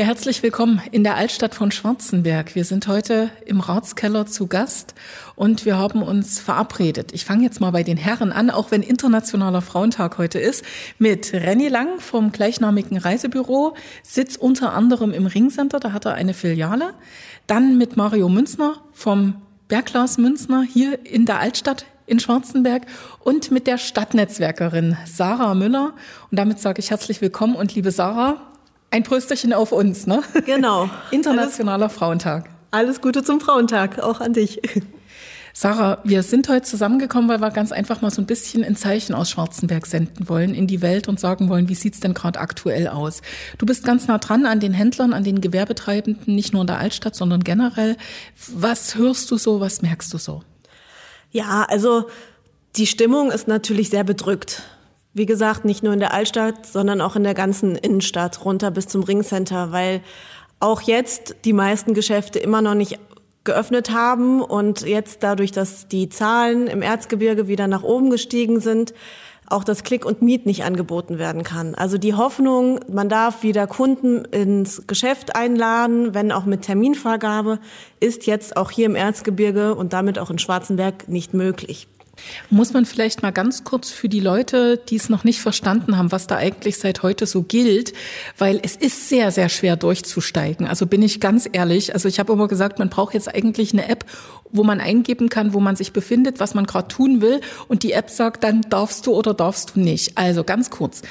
Ja, herzlich willkommen in der Altstadt von Schwarzenberg. Wir sind heute im Ratskeller zu Gast und wir haben uns verabredet. Ich fange jetzt mal bei den Herren an, auch wenn Internationaler Frauentag heute ist, mit Renny Lang vom gleichnamigen Reisebüro, sitzt unter anderem im Ringcenter, da hat er eine Filiale. Dann mit Mario Münzner vom Bergglas Münzner hier in der Altstadt in Schwarzenberg und mit der Stadtnetzwerkerin Sarah Müller. Und damit sage ich herzlich willkommen und liebe Sarah, ein Prösterchen auf uns, ne? Genau. Internationaler alles, Frauentag. Alles Gute zum Frauentag, auch an dich. Sarah, wir sind heute zusammengekommen, weil wir ganz einfach mal so ein bisschen ein Zeichen aus Schwarzenberg senden wollen in die Welt und sagen wollen, wie sieht's denn gerade aktuell aus? Du bist ganz nah dran an den Händlern, an den Gewerbetreibenden, nicht nur in der Altstadt, sondern generell. Was hörst du so, was merkst du so? Ja, also die Stimmung ist natürlich sehr bedrückt. Wie gesagt, nicht nur in der Altstadt, sondern auch in der ganzen Innenstadt runter bis zum Ringcenter, weil auch jetzt die meisten Geschäfte immer noch nicht geöffnet haben und jetzt dadurch, dass die Zahlen im Erzgebirge wieder nach oben gestiegen sind, auch das Click und Meet nicht angeboten werden kann. Also die Hoffnung, man darf wieder Kunden ins Geschäft einladen, wenn auch mit Terminvergabe, ist jetzt auch hier im Erzgebirge und damit auch in Schwarzenberg nicht möglich. Muss man vielleicht mal ganz kurz für die Leute, die es noch nicht verstanden haben, was da eigentlich seit heute so gilt, weil es ist sehr, sehr schwer durchzusteigen. Also bin ich ganz ehrlich. Also ich habe immer gesagt, man braucht jetzt eigentlich eine App, wo man eingeben kann, wo man sich befindet, was man gerade tun will. Und die App sagt dann, darfst du oder darfst du nicht. Also ganz kurz.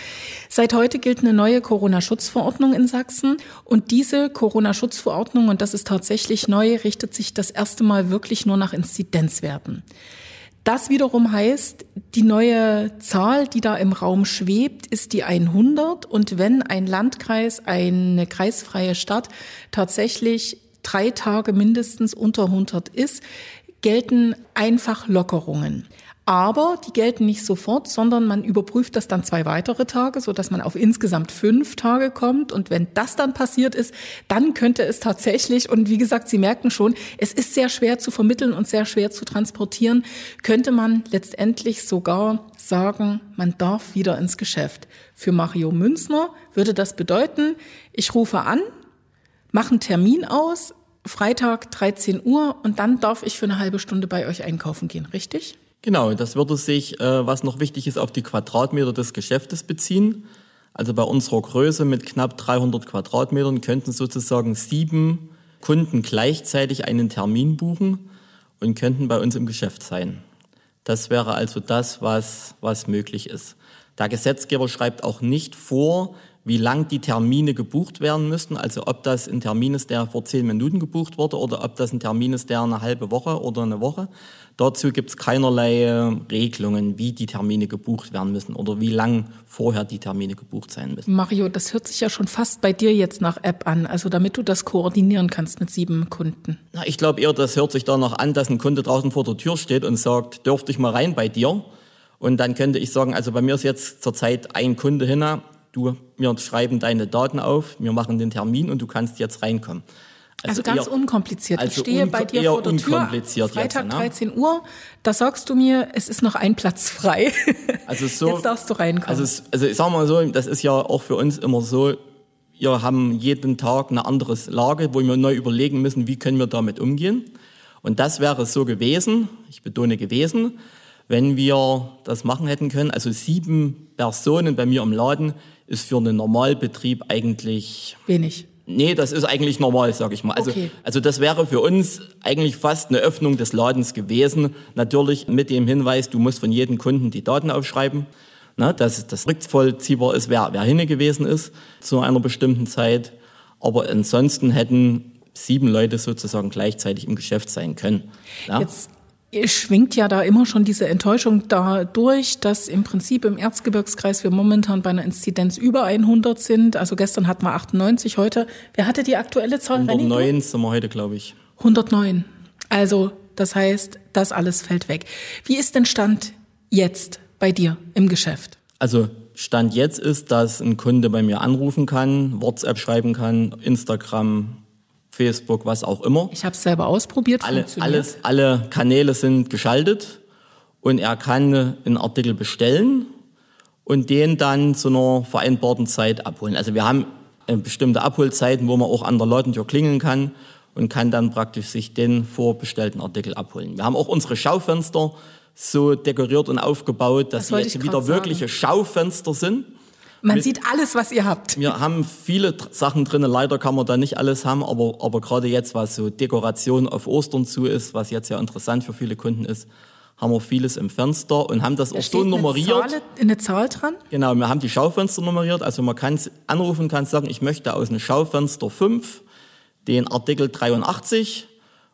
Seit heute gilt eine neue Corona-Schutzverordnung in Sachsen. Und diese Corona-Schutzverordnung, und das ist tatsächlich neu, richtet sich das erste Mal wirklich nur nach Inzidenzwerten. Das wiederum heißt, die neue Zahl, die da im Raum schwebt, ist die 100. Und wenn ein Landkreis, eine kreisfreie Stadt tatsächlich drei Tage mindestens unter 100 ist, gelten einfach Lockerungen. Aber die gelten nicht sofort, sondern man überprüft das dann zwei weitere Tage, so dass man auf insgesamt fünf Tage kommt. Und wenn das dann passiert ist, dann könnte es tatsächlich, und wie gesagt, Sie merken schon, es ist sehr schwer zu vermitteln und sehr schwer zu transportieren, könnte man letztendlich sogar sagen, man darf wieder ins Geschäft. Für Mario Münzner würde das bedeuten, ich rufe an, mache einen Termin aus, Freitag 13 Uhr und dann darf ich für eine halbe Stunde bei euch einkaufen gehen, richtig? Genau, das würde sich, äh, was noch wichtig ist, auf die Quadratmeter des Geschäftes beziehen. Also bei unserer Größe mit knapp 300 Quadratmetern könnten sozusagen sieben Kunden gleichzeitig einen Termin buchen und könnten bei uns im Geschäft sein. Das wäre also das, was, was möglich ist. Der Gesetzgeber schreibt auch nicht vor, wie lang die Termine gebucht werden müssten. Also ob das ein Termin ist, der vor zehn Minuten gebucht wurde oder ob das ein Termin ist, der eine halbe Woche oder eine Woche. Dazu gibt es keinerlei äh, Regelungen, wie die Termine gebucht werden müssen oder wie lang vorher die Termine gebucht sein müssen. Mario, das hört sich ja schon fast bei dir jetzt nach App an, also damit du das koordinieren kannst mit sieben Kunden. Na, ich glaube eher, das hört sich danach an, dass ein Kunde draußen vor der Tür steht und sagt, dürfte ich mal rein bei dir? Und dann könnte ich sagen, also bei mir ist jetzt zurzeit ein Kunde hin, du, wir schreiben deine Daten auf, wir machen den Termin und du kannst jetzt reinkommen. Also, also ganz eher, unkompliziert. Also ich stehe bei dir vor der Tür, Freitag jetzt, ne? 13 Uhr, da sagst du mir, es ist noch ein Platz frei. Also so, jetzt darfst du reinkommen. Also, also ich sag mal so, das ist ja auch für uns immer so, wir haben jeden Tag eine andere Lage, wo wir neu überlegen müssen, wie können wir damit umgehen. Und das wäre so gewesen, ich betone gewesen, wenn wir das machen hätten können. Also sieben Personen bei mir im Laden ist für einen Normalbetrieb eigentlich wenig. Nee, das ist eigentlich normal, sag ich mal. Also, okay. also das wäre für uns eigentlich fast eine Öffnung des Ladens gewesen. Natürlich mit dem Hinweis, du musst von jedem Kunden die Daten aufschreiben, ne, dass das rückvollziehbar ist, wer, wer hinne gewesen ist zu einer bestimmten Zeit. Aber ansonsten hätten sieben Leute sozusagen gleichzeitig im Geschäft sein können. Ja? Jetzt schwingt ja da immer schon diese Enttäuschung dadurch, dass im Prinzip im Erzgebirgskreis wir momentan bei einer Inzidenz über 100 sind. Also gestern hatten wir 98, heute, wer hatte die aktuelle Zahl? 109 sind wir heute, glaube ich. 109. Also das heißt, das alles fällt weg. Wie ist denn Stand jetzt bei dir im Geschäft? Also Stand jetzt ist, dass ein Kunde bei mir anrufen kann, WhatsApp schreiben kann, Instagram, Facebook, was auch immer. Ich habe es selber ausprobiert. Alle, alles, alle Kanäle sind geschaltet und er kann einen Artikel bestellen und den dann zu einer vereinbarten Zeit abholen. Also wir haben bestimmte Abholzeiten, wo man auch an der Ladentür klingeln kann und kann dann praktisch sich den vorbestellten Artikel abholen. Wir haben auch unsere Schaufenster so dekoriert und aufgebaut, dass sie jetzt wieder wirkliche Schaufenster sind. Man mit, sieht alles, was ihr habt. Wir haben viele Sachen drin. Leider kann man da nicht alles haben, aber, aber gerade jetzt, was so Dekoration auf Ostern zu ist, was jetzt ja interessant für viele Kunden ist, haben wir vieles im Fenster und haben das da auch so nummeriert. Eine Zahl, eine Zahl dran? Genau, wir haben die Schaufenster nummeriert. Also man kann anrufen, kann sagen, ich möchte aus einem Schaufenster 5 den Artikel 83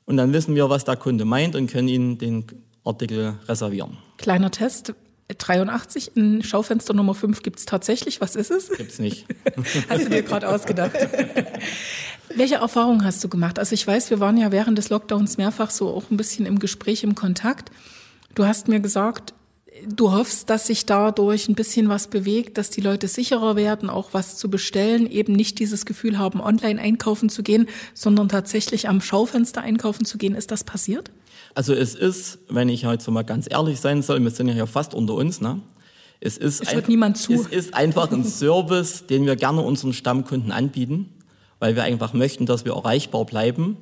und dann wissen wir, was der Kunde meint und können ihn den Artikel reservieren. Kleiner Test. 83 in Schaufenster Nummer 5 gibt es tatsächlich. Was ist es? Gibt's nicht. hast du dir gerade ausgedacht. Welche Erfahrungen hast du gemacht? Also ich weiß, wir waren ja während des Lockdowns mehrfach so auch ein bisschen im Gespräch, im Kontakt. Du hast mir gesagt, du hoffst, dass sich dadurch ein bisschen was bewegt, dass die Leute sicherer werden, auch was zu bestellen, eben nicht dieses Gefühl haben, online einkaufen zu gehen, sondern tatsächlich am Schaufenster einkaufen zu gehen. Ist das passiert? Also es ist, wenn ich heute mal ganz ehrlich sein soll, wir sind ja hier fast unter uns, ne? Es ist, es zu. es ist einfach ein Service, den wir gerne unseren Stammkunden anbieten, weil wir einfach möchten, dass wir erreichbar bleiben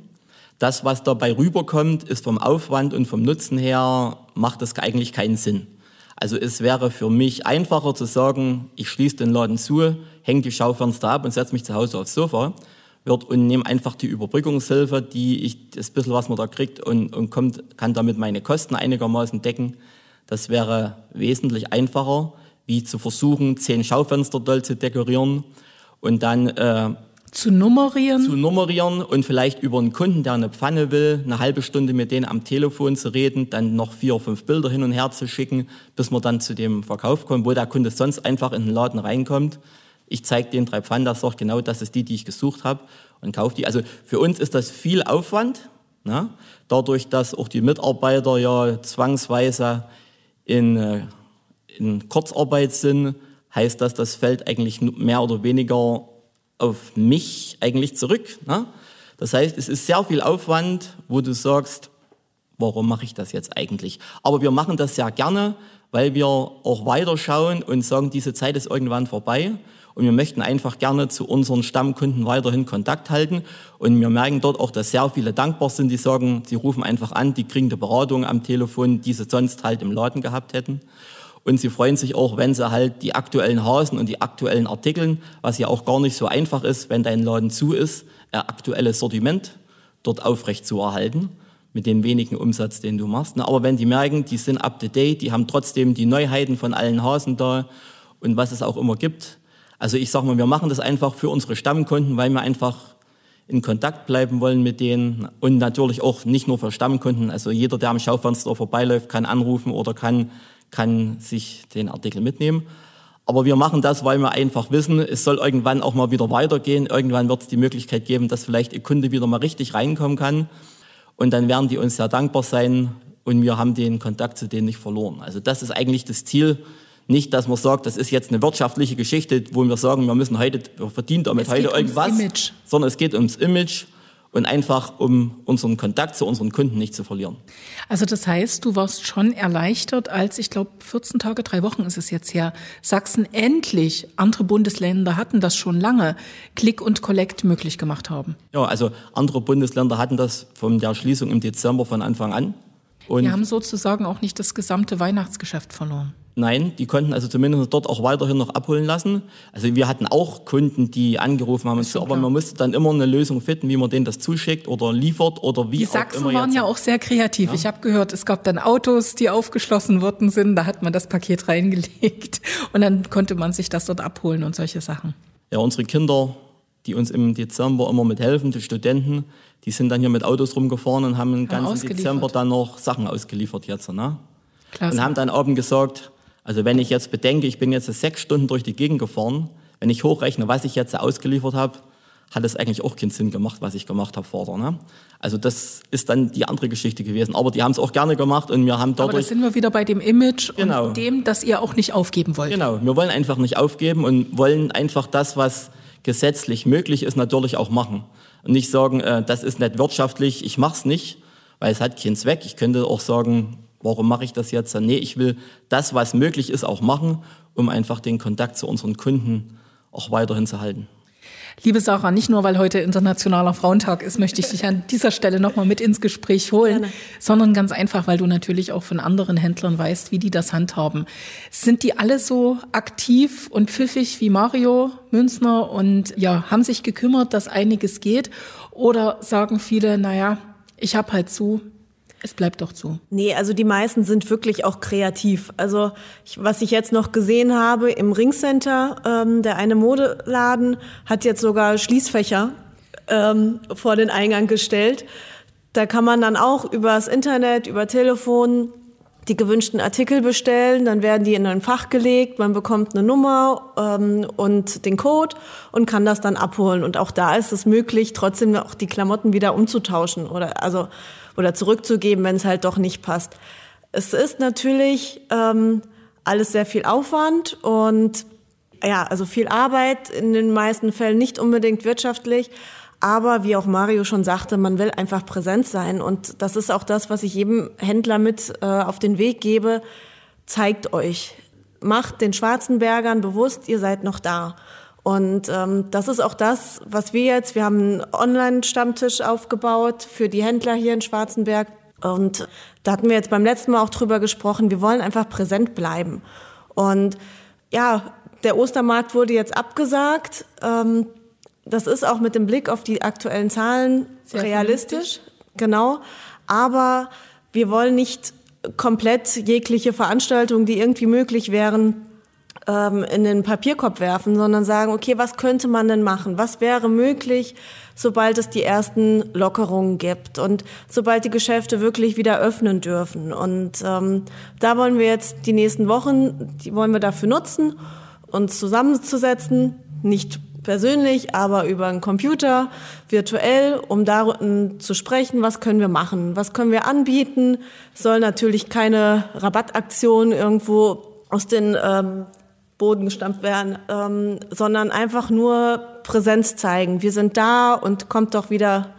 das, was dabei rüberkommt, ist vom Aufwand und vom Nutzen her, macht das eigentlich keinen Sinn. Also es wäre für mich einfacher zu sagen, ich schließe den Laden zu, hänge die Schaufenster ab und setze mich zu Hause aufs Sofa wird und nehme einfach die Überbrückungshilfe, die ich, das bisschen, was man da kriegt und, und kommt, kann damit meine Kosten einigermaßen decken. Das wäre wesentlich einfacher, wie zu versuchen, zehn Schaufenster doll zu dekorieren und dann äh, zu nummerieren? Zu nummerieren und vielleicht über einen Kunden, der eine Pfanne will, eine halbe Stunde mit denen am Telefon zu reden, dann noch vier, fünf Bilder hin und her zu schicken, bis man dann zu dem Verkauf kommt, wo der Kunde sonst einfach in den Laden reinkommt. Ich zeige den drei Pfannen, das sagt genau, das ist die, die ich gesucht habe und kaufe die. Also für uns ist das viel Aufwand, ne? dadurch, dass auch die Mitarbeiter ja zwangsweise in, äh, in Kurzarbeit sind, heißt das, das fällt eigentlich mehr oder weniger auf mich eigentlich zurück. Ne? Das heißt, es ist sehr viel Aufwand, wo du sagst, warum mache ich das jetzt eigentlich? Aber wir machen das sehr gerne, weil wir auch weiterschauen und sagen, diese Zeit ist irgendwann vorbei. Und wir möchten einfach gerne zu unseren Stammkunden weiterhin Kontakt halten. Und wir merken dort auch, dass sehr viele dankbar sind, die sagen, sie rufen einfach an, die kriegen die Beratung am Telefon, die sie sonst halt im Laden gehabt hätten. Und sie freuen sich auch, wenn sie halt die aktuellen Hasen und die aktuellen Artikeln, was ja auch gar nicht so einfach ist, wenn dein Laden zu ist, ein aktuelles Sortiment dort aufrecht zu erhalten mit dem wenigen Umsatz, den du machst. Aber wenn die merken, die sind up to date, die haben trotzdem die Neuheiten von allen Hasen da und was es auch immer gibt. Also ich sag mal, wir machen das einfach für unsere Stammkunden, weil wir einfach in Kontakt bleiben wollen mit denen und natürlich auch nicht nur für Stammkunden. Also jeder, der am Schaufenster vorbeiläuft, kann anrufen oder kann kann sich den Artikel mitnehmen. Aber wir machen das, weil wir einfach wissen, es soll irgendwann auch mal wieder weitergehen. Irgendwann wird es die Möglichkeit geben, dass vielleicht ein Kunde wieder mal richtig reinkommen kann. Und dann werden die uns sehr dankbar sein und wir haben den Kontakt zu denen nicht verloren. Also das ist eigentlich das Ziel. Nicht, dass man sagt, das ist jetzt eine wirtschaftliche Geschichte, wo wir sagen, wir müssen heute, wir verdienen damit heute irgendwas, sondern es geht ums Image und einfach um unseren Kontakt zu unseren Kunden nicht zu verlieren. Also das heißt, du warst schon erleichtert, als ich glaube 14 Tage, drei Wochen ist es jetzt her, Sachsen endlich, andere Bundesländer hatten das schon lange, Click und Collect möglich gemacht haben. Ja, also andere Bundesländer hatten das von der Schließung im Dezember von Anfang an. Und Wir haben sozusagen auch nicht das gesamte Weihnachtsgeschäft verloren. Nein, die konnten also zumindest dort auch weiterhin noch abholen lassen. Also wir hatten auch Kunden, die angerufen haben, so, aber man musste dann immer eine Lösung finden, wie man denen das zuschickt oder liefert oder wie die auch Sachsen immer. waren ja auch sehr kreativ. Ja. Ich habe gehört, es gab dann Autos, die aufgeschlossen worden sind. Da hat man das Paket reingelegt und dann konnte man sich das dort abholen und solche Sachen. Ja, unsere Kinder, die uns im Dezember immer mithelfen, die Studenten, die sind dann hier mit Autos rumgefahren und haben den ganzen Dezember dann noch Sachen ausgeliefert jetzt. Ne? Klasse. Und haben dann abend gesagt, also wenn ich jetzt bedenke, ich bin jetzt sechs Stunden durch die Gegend gefahren, wenn ich hochrechne, was ich jetzt ausgeliefert habe, hat es eigentlich auch keinen Sinn gemacht, was ich gemacht habe vorher. Ne? Also das ist dann die andere Geschichte gewesen. Aber die haben es auch gerne gemacht und wir haben dadurch... Aber da sind wir wieder bei dem Image genau. und dem, dass ihr auch nicht aufgeben wollt. Genau, wir wollen einfach nicht aufgeben und wollen einfach das, was gesetzlich möglich ist, natürlich auch machen. Und nicht sagen, äh, das ist nicht wirtschaftlich, ich mach's nicht, weil es hat keinen Zweck. Ich könnte auch sagen, Warum mache ich das jetzt? Nee, ich will das, was möglich ist, auch machen, um einfach den Kontakt zu unseren Kunden auch weiterhin zu halten. Liebe Sarah, nicht nur, weil heute Internationaler Frauentag ist, möchte ich dich an dieser Stelle nochmal mit ins Gespräch holen, Gerne. sondern ganz einfach, weil du natürlich auch von anderen Händlern weißt, wie die das handhaben. Sind die alle so aktiv und pfiffig wie Mario Münzner und ja, haben sich gekümmert, dass einiges geht? Oder sagen viele, naja, ich habe halt zu, es bleibt doch zu. Nee, also die meisten sind wirklich auch kreativ. Also ich, was ich jetzt noch gesehen habe im Ringcenter, ähm, der eine Modeladen hat jetzt sogar Schließfächer ähm, vor den Eingang gestellt. Da kann man dann auch übers Internet, über Telefon die gewünschten Artikel bestellen, dann werden die in ein Fach gelegt, man bekommt eine Nummer ähm, und den Code und kann das dann abholen. Und auch da ist es möglich, trotzdem auch die Klamotten wieder umzutauschen oder also oder zurückzugeben, wenn es halt doch nicht passt. Es ist natürlich ähm, alles sehr viel Aufwand und ja, also viel Arbeit, in den meisten Fällen nicht unbedingt wirtschaftlich. Aber wie auch Mario schon sagte, man will einfach präsent sein. Und das ist auch das, was ich jedem Händler mit äh, auf den Weg gebe. Zeigt euch. Macht den Schwarzenbergern bewusst, ihr seid noch da. Und ähm, das ist auch das, was wir jetzt, wir haben einen Online-Stammtisch aufgebaut für die Händler hier in Schwarzenberg. Und da hatten wir jetzt beim letzten Mal auch drüber gesprochen, wir wollen einfach präsent bleiben. Und ja, der Ostermarkt wurde jetzt abgesagt. Ähm, das ist auch mit dem Blick auf die aktuellen Zahlen Sehr realistisch. Genau. Aber wir wollen nicht komplett jegliche Veranstaltungen, die irgendwie möglich wären, ähm, in den Papierkorb werfen, sondern sagen, okay, was könnte man denn machen? Was wäre möglich, sobald es die ersten Lockerungen gibt und sobald die Geschäfte wirklich wieder öffnen dürfen? Und ähm, da wollen wir jetzt die nächsten Wochen, die wollen wir dafür nutzen, uns zusammenzusetzen, nicht persönlich, aber über einen Computer, virtuell, um darin zu sprechen, was können wir machen, was können wir anbieten. Soll natürlich keine Rabattaktion irgendwo aus den ähm, Boden gestampft werden, ähm, sondern einfach nur Präsenz zeigen. Wir sind da und kommt doch wieder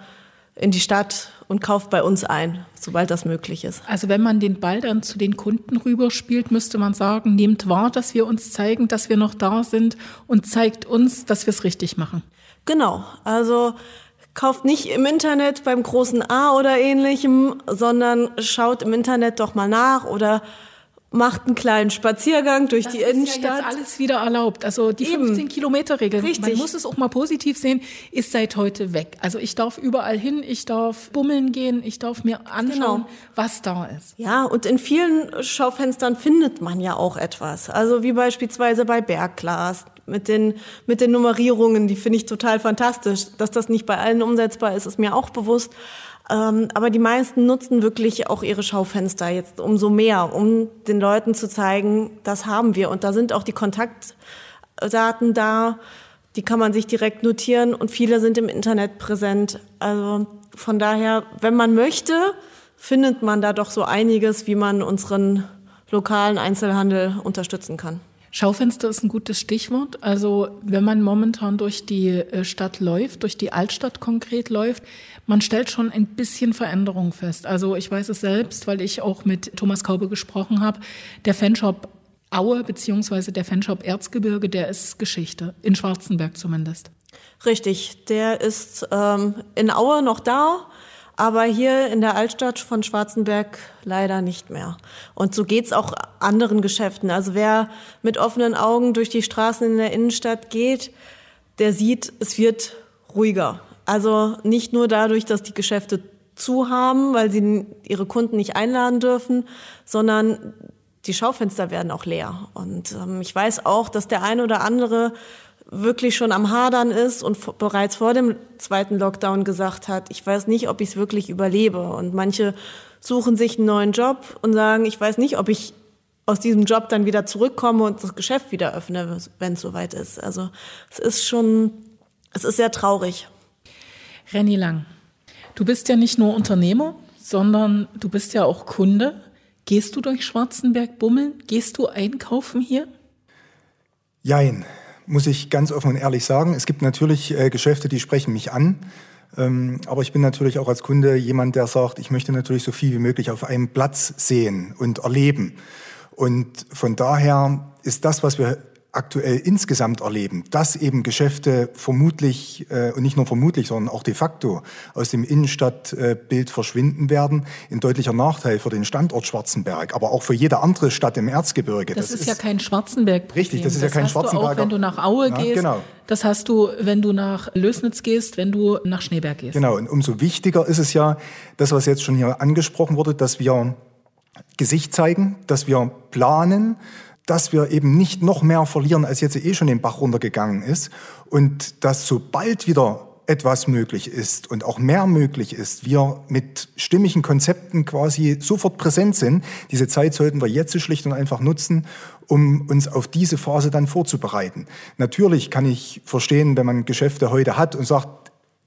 in die Stadt und kauft bei uns ein, sobald das möglich ist. Also wenn man den Ball dann zu den Kunden rüberspielt, müsste man sagen, nehmt wahr, dass wir uns zeigen, dass wir noch da sind und zeigt uns, dass wir es richtig machen. Genau, also kauft nicht im Internet beim großen A oder ähnlichem, sondern schaut im Internet doch mal nach oder macht einen kleinen Spaziergang durch das die Innenstadt. Das ist ja jetzt alles wieder erlaubt. Also die 15 Kilometer Regel, Richtig. man muss es auch mal positiv sehen, ist seit heute weg. Also ich darf überall hin, ich darf bummeln gehen, ich darf mir anschauen, genau. was da ist. Ja, und in vielen Schaufenstern findet man ja auch etwas. Also wie beispielsweise bei Bergglas mit den, mit den Nummerierungen, die finde ich total fantastisch. Dass das nicht bei allen umsetzbar ist, ist mir auch bewusst. Ähm, aber die meisten nutzen wirklich auch ihre Schaufenster jetzt umso mehr, um den Leuten zu zeigen, das haben wir. Und da sind auch die Kontaktdaten da, die kann man sich direkt notieren und viele sind im Internet präsent. Also von daher, wenn man möchte, findet man da doch so einiges, wie man unseren lokalen Einzelhandel unterstützen kann. Schaufenster ist ein gutes Stichwort. Also wenn man momentan durch die äh, Stadt läuft, durch die Altstadt konkret läuft, man stellt schon ein bisschen Veränderung fest. Also ich weiß es selbst, weil ich auch mit Thomas Kaube gesprochen habe. Der Fanshop Aue beziehungsweise der Fanshop Erzgebirge, der ist Geschichte, in Schwarzenberg zumindest. Richtig, der ist ähm, in Aue noch da, aber hier in der Altstadt von Schwarzenberg leider nicht mehr. Und so geht's auch anderen Geschäften. Also wer mit offenen Augen durch die Straßen in der Innenstadt geht, der sieht, es wird ruhiger. Also nicht nur dadurch, dass die Geschäfte zu haben, weil sie ihre Kunden nicht einladen dürfen, sondern die Schaufenster werden auch leer. Und ähm, ich weiß auch, dass der eine oder andere wirklich schon am Hadern ist und bereits vor dem zweiten Lockdown gesagt hat, ich weiß nicht, ob ich es wirklich überlebe. Und manche suchen sich einen neuen Job und sagen, ich weiß nicht, ob ich aus diesem Job dann wieder zurückkomme und das Geschäft wieder öffne, wenn es soweit ist. Also es ist schon, es ist sehr traurig. Renny Lang, du bist ja nicht nur Unternehmer, sondern du bist ja auch Kunde. Gehst du durch Schwarzenberg bummeln? Gehst du einkaufen hier? Jein, muss ich ganz offen und ehrlich sagen. Es gibt natürlich äh, Geschäfte, die sprechen mich an. Ähm, aber ich bin natürlich auch als Kunde jemand, der sagt, ich möchte natürlich so viel wie möglich auf einem Platz sehen und erleben. Und von daher ist das, was wir aktuell insgesamt erleben, dass eben Geschäfte vermutlich äh, und nicht nur vermutlich, sondern auch de facto aus dem Innenstadtbild verschwinden werden, in deutlicher Nachteil für den Standort Schwarzenberg, aber auch für jede andere Stadt im Erzgebirge. Das, das ist, ist ja kein Schwarzenberg. Richtig, das ist das ja kein Schwarzenberg. Auch wenn du nach Aue ja, gehst. Genau. Das hast du, wenn du nach Lösnitz gehst, wenn du nach Schneeberg gehst. Genau. Und umso wichtiger ist es ja, das, was jetzt schon hier angesprochen wurde, dass wir Gesicht zeigen, dass wir planen, dass wir eben nicht noch mehr verlieren, als jetzt eh schon den Bach runtergegangen ist und dass sobald wieder etwas möglich ist und auch mehr möglich ist, wir mit stimmigen Konzepten quasi sofort präsent sind. Diese Zeit sollten wir jetzt schlicht und einfach nutzen, um uns auf diese Phase dann vorzubereiten. Natürlich kann ich verstehen, wenn man Geschäfte heute hat und sagt,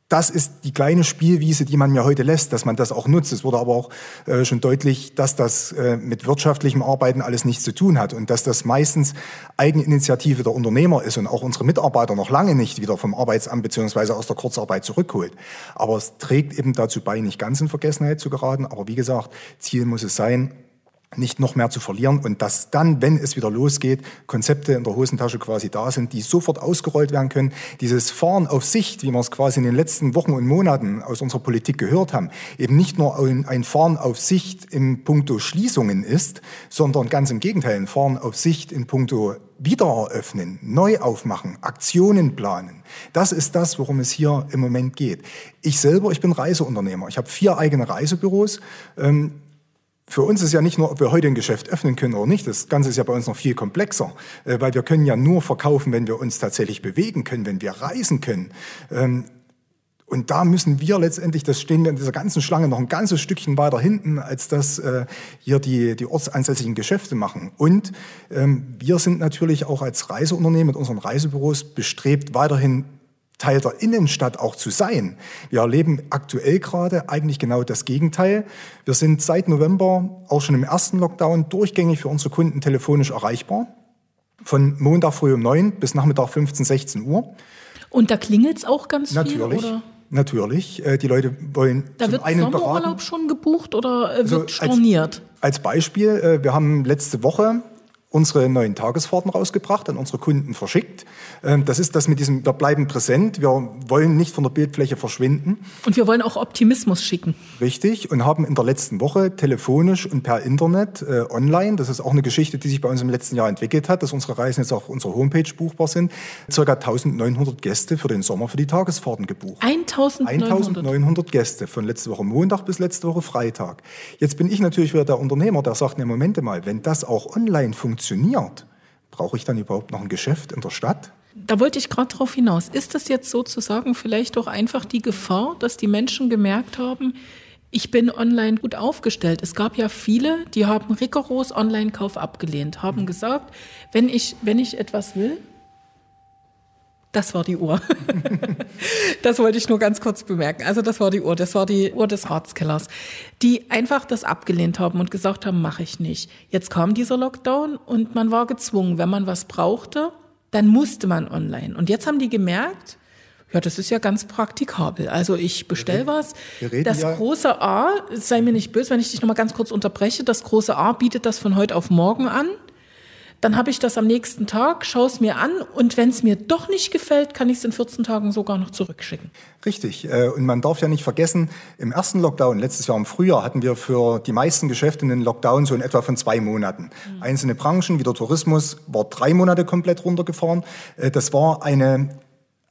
das ist die kleine Spielwiese, die man mir heute lässt, dass man das auch nutzt. Es wurde aber auch äh, schon deutlich, dass das äh, mit wirtschaftlichem Arbeiten alles nichts zu tun hat und dass das meistens Eigeninitiative der Unternehmer ist und auch unsere Mitarbeiter noch lange nicht wieder vom Arbeitsamt beziehungsweise aus der Kurzarbeit zurückholt. Aber es trägt eben dazu bei, nicht ganz in Vergessenheit zu geraten. Aber wie gesagt, Ziel muss es sein, nicht noch mehr zu verlieren und dass dann, wenn es wieder losgeht, Konzepte in der Hosentasche quasi da sind, die sofort ausgerollt werden können. Dieses Fahren auf Sicht, wie wir es quasi in den letzten Wochen und Monaten aus unserer Politik gehört haben, eben nicht nur ein Fahren auf Sicht im Punkto Schließungen ist, sondern ganz im Gegenteil, ein Fahren auf Sicht in Punkto Wiedereröffnen, neu aufmachen, Aktionen planen. Das ist das, worum es hier im Moment geht. Ich selber, ich bin Reiseunternehmer. Ich habe vier eigene Reisebüros. Ähm, für uns ist ja nicht nur, ob wir heute ein Geschäft öffnen können oder nicht. Das Ganze ist ja bei uns noch viel komplexer, äh, weil wir können ja nur verkaufen, wenn wir uns tatsächlich bewegen können, wenn wir reisen können. Ähm, und da müssen wir letztendlich, das stehen wir in dieser ganzen Schlange noch ein ganzes Stückchen weiter hinten, als das äh, hier die, die ortsansässigen Geschäfte machen. Und ähm, wir sind natürlich auch als Reiseunternehmen mit unseren Reisebüros bestrebt, weiterhin Teil der Innenstadt auch zu sein. Wir erleben aktuell gerade eigentlich genau das Gegenteil. Wir sind seit November auch schon im ersten Lockdown durchgängig für unsere Kunden telefonisch erreichbar. Von Montag früh um neun bis Nachmittag 15, 16 Uhr. Und da klingelt es auch ganz Natürlich. viel? Oder? Natürlich. Äh, die Leute wollen da zum wird einen Sommerurlaub beraten. schon gebucht oder äh, wird also storniert? Als, als Beispiel, äh, wir haben letzte Woche unsere neuen Tagesfahrten rausgebracht, an unsere Kunden verschickt. Ähm, das ist das mit diesem, wir bleiben präsent, wir wollen nicht von der Bildfläche verschwinden. Und wir wollen auch Optimismus schicken. Richtig, und haben in der letzten Woche telefonisch und per Internet äh, online, das ist auch eine Geschichte, die sich bei uns im letzten Jahr entwickelt hat, dass unsere Reisen jetzt auf unserer Homepage buchbar sind, circa 1900 Gäste für den Sommer für die Tagesfahrten gebucht. 1900? 1900 Gäste von letzte Woche Montag bis letzte Woche Freitag. Jetzt bin ich natürlich wieder der Unternehmer, der sagt, ne, Momente mal, wenn das auch online funktioniert, funktioniert, brauche ich dann überhaupt noch ein Geschäft in der Stadt? Da wollte ich gerade darauf hinaus. Ist das jetzt sozusagen vielleicht auch einfach die Gefahr, dass die Menschen gemerkt haben, ich bin online gut aufgestellt. Es gab ja viele, die haben rigoros Online-Kauf abgelehnt, haben gesagt, wenn ich, wenn ich etwas will, das war die Uhr. das wollte ich nur ganz kurz bemerken. Also das war die Uhr, das war die Uhr des Ratskellers, die einfach das abgelehnt haben und gesagt haben, mache ich nicht. Jetzt kam dieser Lockdown und man war gezwungen, wenn man was brauchte, dann musste man online. Und jetzt haben die gemerkt, ja, das ist ja ganz praktikabel. Also ich bestell was. Das ja große A, sei mir nicht böse, wenn ich dich noch mal ganz kurz unterbreche, das große A bietet das von heute auf morgen an. Dann habe ich das am nächsten Tag, schaue es mir an und wenn es mir doch nicht gefällt, kann ich es in 14 Tagen sogar noch zurückschicken. Richtig. Äh, und man darf ja nicht vergessen, im ersten Lockdown, letztes Jahr im Frühjahr, hatten wir für die meisten Geschäfte einen Lockdown so in etwa von zwei Monaten. Mhm. Einzelne Branchen, wie der Tourismus, war drei Monate komplett runtergefahren. Äh, das war eine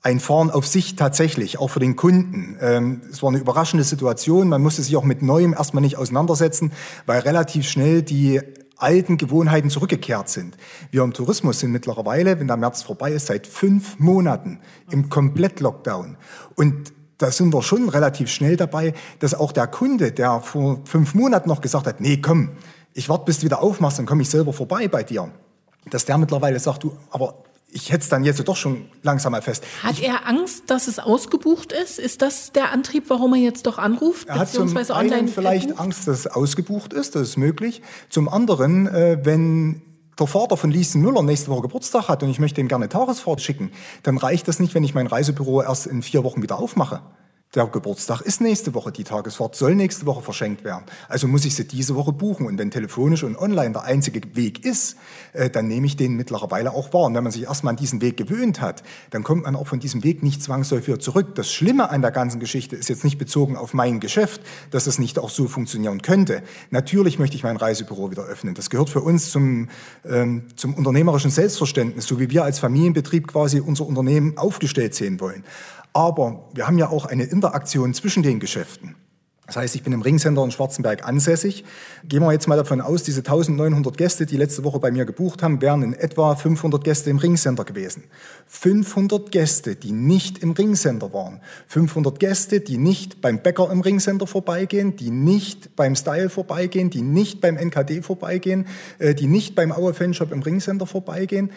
ein Fahren auf sich tatsächlich, auch für den Kunden. Ähm, es war eine überraschende Situation. Man musste sich auch mit Neuem erstmal nicht auseinandersetzen, weil relativ schnell die alten Gewohnheiten zurückgekehrt sind. Wir im Tourismus sind mittlerweile, wenn der März vorbei ist, seit fünf Monaten im Komplett-Lockdown. Und da sind wir schon relativ schnell dabei, dass auch der Kunde, der vor fünf Monaten noch gesagt hat, nee, komm, ich warte, bis du wieder aufmachst, dann komme ich selber vorbei bei dir. Dass der mittlerweile sagt, du, aber ich hätte es dann jetzt doch schon langsam mal fest. Hat er Angst, dass es ausgebucht ist? Ist das der Antrieb, warum er jetzt doch anruft? Er hat zum einen vielleicht bucht? Angst, dass es ausgebucht ist, das ist möglich. Zum anderen, äh, wenn der Vater von Lieschen Müller nächste Woche Geburtstag hat und ich möchte ihm gerne Tagesfahrt schicken, dann reicht das nicht, wenn ich mein Reisebüro erst in vier Wochen wieder aufmache. Der Geburtstag ist nächste Woche, die Tagesfahrt soll nächste Woche verschenkt werden. Also muss ich sie diese Woche buchen. Und wenn telefonisch und online der einzige Weg ist, äh, dann nehme ich den mittlerweile auch wahr. Und wenn man sich erstmal an diesen Weg gewöhnt hat, dann kommt man auch von diesem Weg nicht zwangsläufig wieder zurück. Das Schlimme an der ganzen Geschichte ist jetzt nicht bezogen auf mein Geschäft, dass es nicht auch so funktionieren könnte. Natürlich möchte ich mein Reisebüro wieder öffnen. Das gehört für uns zum, ähm, zum unternehmerischen Selbstverständnis, so wie wir als Familienbetrieb quasi unser Unternehmen aufgestellt sehen wollen. Aber wir haben ja auch eine Interaktion zwischen den Geschäften. Das heißt, ich bin im Ringcenter in Schwarzenberg ansässig. Gehen wir jetzt mal davon aus, diese 1900 Gäste, die letzte Woche bei mir gebucht haben, wären in etwa 500 Gäste im Ringcenter gewesen. 500 Gäste, die nicht im Ringcenter waren. 500 Gäste, die nicht beim Bäcker im Ringcenter vorbeigehen, die nicht beim Style vorbeigehen, die nicht beim NKD vorbeigehen, äh, die nicht beim Auer Fanshop im Ringcenter vorbeigehen.